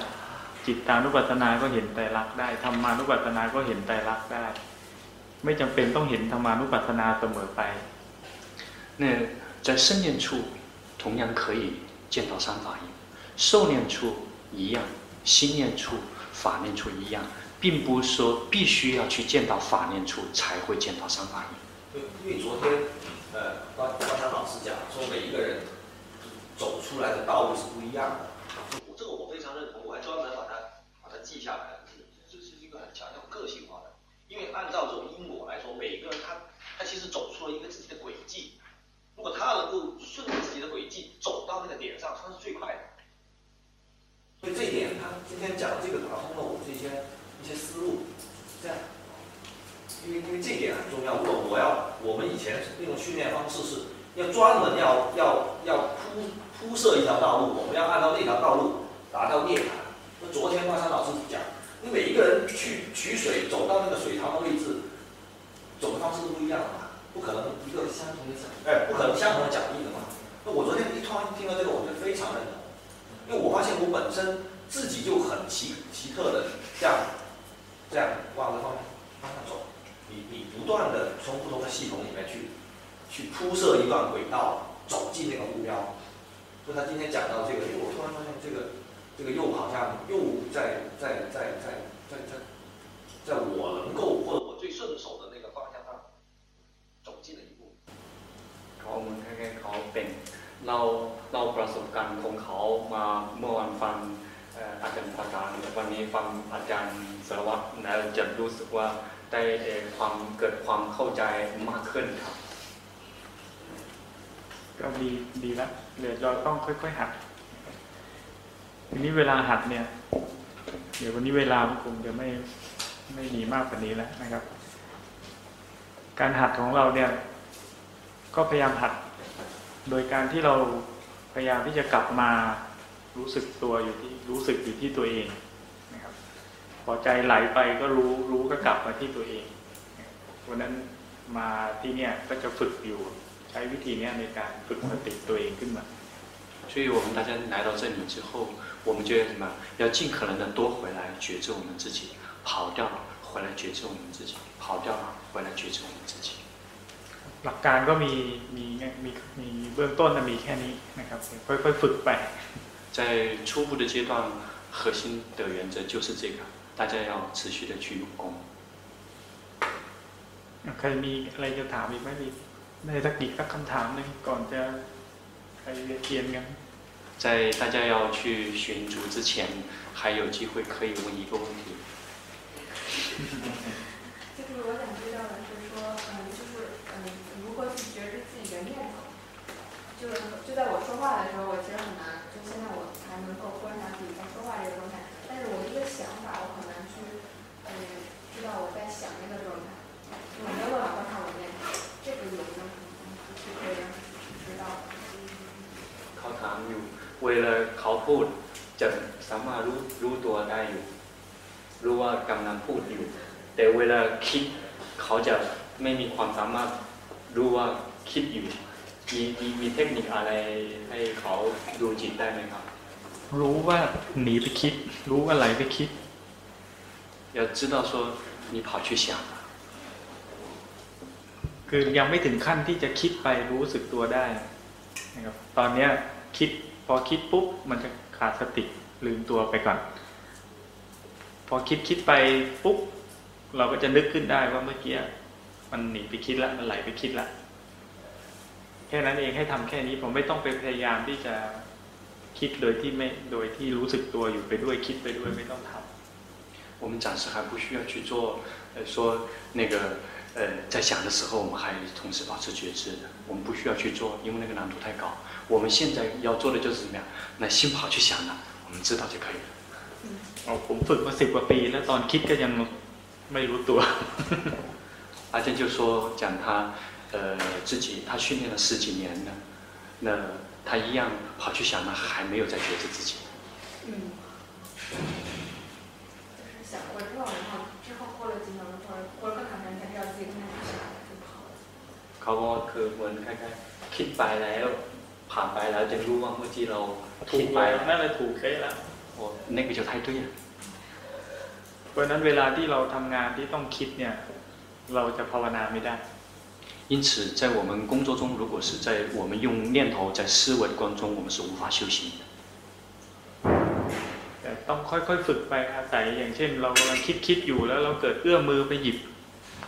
จิตตานุปัสสนา ก็เห็นไตรลักษณ์ได้ ธรรมานุปัสสนา ก็เห็นไตรลักษณ์ได้ ไม่จำเป็นต้องเห็นธรรมานุปัสสนาเสมอไป 那在生念处同样可以见到三法印，受念处一样，心念处、法念处一样，并不是说必须要去见到法念处才会见到三法印。对，因为昨天 呃刚刚才老师讲说每一个人走出来的道路是不一样的。这个我非常认同我还专门把它把它记下来了这是一个很强调个性化的。因为按照这种因果来说每一个人他他其实走出了一个自己的轨迹。如果他能够顺着自己的轨迹走到那个点上他是最快的所以这一点他今天讲的这个打通了我们这些一些思路这样。因为因为这点很重要，我我要我们以前那种训练方式是要专门要要要铺铺设一条道路，我们要按照那条道路达到涅槃。那昨天万山老师讲，你每一个人去取水，走到那个水塘的位置，走的方式都不一样的嘛，不可能一个相同的脚，哎，不可能相同的脚印的嘛。那我昨天一突然听到这个，我就非常认同，因为我发现我本身自己就很奇奇特的这样这样往这方面方向走，你你不断的从不同的系统里面去去铺设一段轨道，走进那个目标。所以他今天讲到这个，因为我突然发现这个这个又好像又在在在在在在在我能够或者我最顺手的那个方向上走进了一步。 เขาเหมือนคล้ายๆเขาเป็นเราเราประสบการณ์ของเขามาเมื่อวันฟังเอ่ออาจารย์ประการวันนี้ฟังอาจารย์สารวัตรแล้วจะรู้สึกว่า ได้เอ่อความเกิดความเข้าใจมากขึ้นครับ ก็ดีดีแล้วเดี๋ยวเราต้องค่อยๆหัดทีนี้เวลาหัดเนี่ย เดี๋ยววันนี้เวลาคงจะไม่ไม่มีมากกว่านี้แล้วนะครับ การหัดของเราเนี่ย ก็พยายามหัด โดยการที่เราพยายามที่จะกลับมารู้สึกตัวอยู่ที่รู้สึกอยู่ที่ตัวเอง พอใจไหลไปก็รู้รู้ก็กลับมาที่ตัวเองวันนั้นมาที่เนี่ยก็จะฝึกอยู่ใช้วิธีเนี้ยในการฝึกสติตัวเองขึ้นมา 所以我们大家来到这里之后，我们就要什么？要尽可能的多回来觉知我们自己，跑掉了回来觉知我们自己，跑掉了回来觉知我们自己。 หลักการก็มีมีมีมีเบื้องต้นนะมีแค่นี้นะครับ ค่อยๆฝึกไป 在初步的阶段，核心的原则就是这个， 大家要持续的去用功。 ใครมีอะไรจะถามอีกไหมมีได้สักอีกสักคำถามหนึ่งก่อนจะใครเรียนกัน 在大家要去寻主之前，还有机会可以问一个问题。就是我想知道的是说，嗯，就是嗯，如何去觉知自己的念头？就是就在我说话的时候，我其实很难，就现在我还能够观察自己在说话这个状态，但是我一个想法，我很难去，嗯， 知道我在想那个状态，就我没有办法观察我的念头，这个有没有什么方法是可以让自己知道的？ เขาถามอยู่ เวลาเขาพูดจะสามารถรู้รู้ตัวได้อยู่ รู้ว่ากำลังพูดอยู่ แต่เวลาคิดเขาจะไม่มีความสามารถรู้ว่าคิดอยู่ มีมีมีเทคนิคอะไรให้เขาดูจิตได้ไหมครับ รู้ว่าหนีไปคิด รู้ว่าไหลไปคิด 要知道说 你跑去想了 คือยังไม่ถึงขั้นที่จะคิดไปรู้สึกตัวได้นะครับตอนเนี้ยคิดพอคิดปุ๊บมันจะขาดสติลืมตัวไปก่อน พอคิดคิดไปปุ๊บเราก็จะนึกขึ้นได้ว่าเมื่อกี้มันหนีไปคิดละมันไหลไปคิดละแค่นั้นเองให้ทำแค่นี้ผมไม่ต้องไปพยายามที่จะคิดโดยที่ไม่โดยที่รู้สึกตัวอยู่ไปด้วยคิดไปด้วยไม่ต้องทำ 我们暂时还不需要去做，呃，说那个，呃，在想的时候，我们还同时保持觉知的，我们不需要去做，因为那个难度太高。我们现在要做的就是怎么样？那心跑去想了，我们知道就可以了。 เอาผมฝึกมาสิบกว่าปี แล้วตอนคิดก็ยังไม่รู้ตัว 阿健就说讲他，呃，自己他训练了十几年了，那他一样跑去想呢，还没有在觉知自己。嗯， เขาก็คือเหมือนคล้ายๆคิดไปแล้วผ่านไปแล้วจึงรู้ว่าเมื่อกี้เรา ถู คิด ก ไป ไปนั่นแหละถูกเป๊ะแล้ว โอ้那个就太对了。 เพราะฉะนั้นเวลาที่เราทำงานที่ต้องคิดเนี่ย เราจะภาวนาไม่ได้ 因此，在我们工作中，如果是在我们用念头在思维的过程中，我们是无法修行的。 แต่ต้องค่อยๆฝึกไปอาศัยอย่างเช่น เรากำลังคิดคิดอยู่แล้วเราเกิดเอื้อมมือไปหยิบ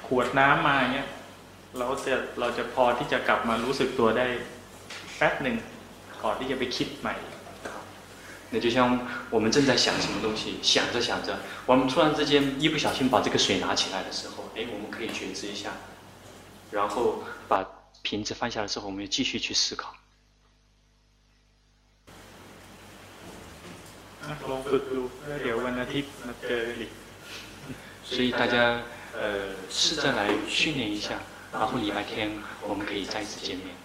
ขวดน้ำมาเงี้ย เราจะเราจะพอที่จะกลับมารู้สึกตัวได้แป๊บหนึ่งก่อนที่จะไปคิดใหม่ 那就像我们正在想什么东西，想着想着，我们突然之间一不小心把这个水拿起来的时候，哎，我们可以觉知一下，然后把瓶子放下的时候，我们又继续去思考。 ลองฝึกดูแล้วเดี๋ยววันอาทิตย์มาเจอกันอีก 所以大家呃试着来训练一下， 然后礼拜天我们可以再次见面。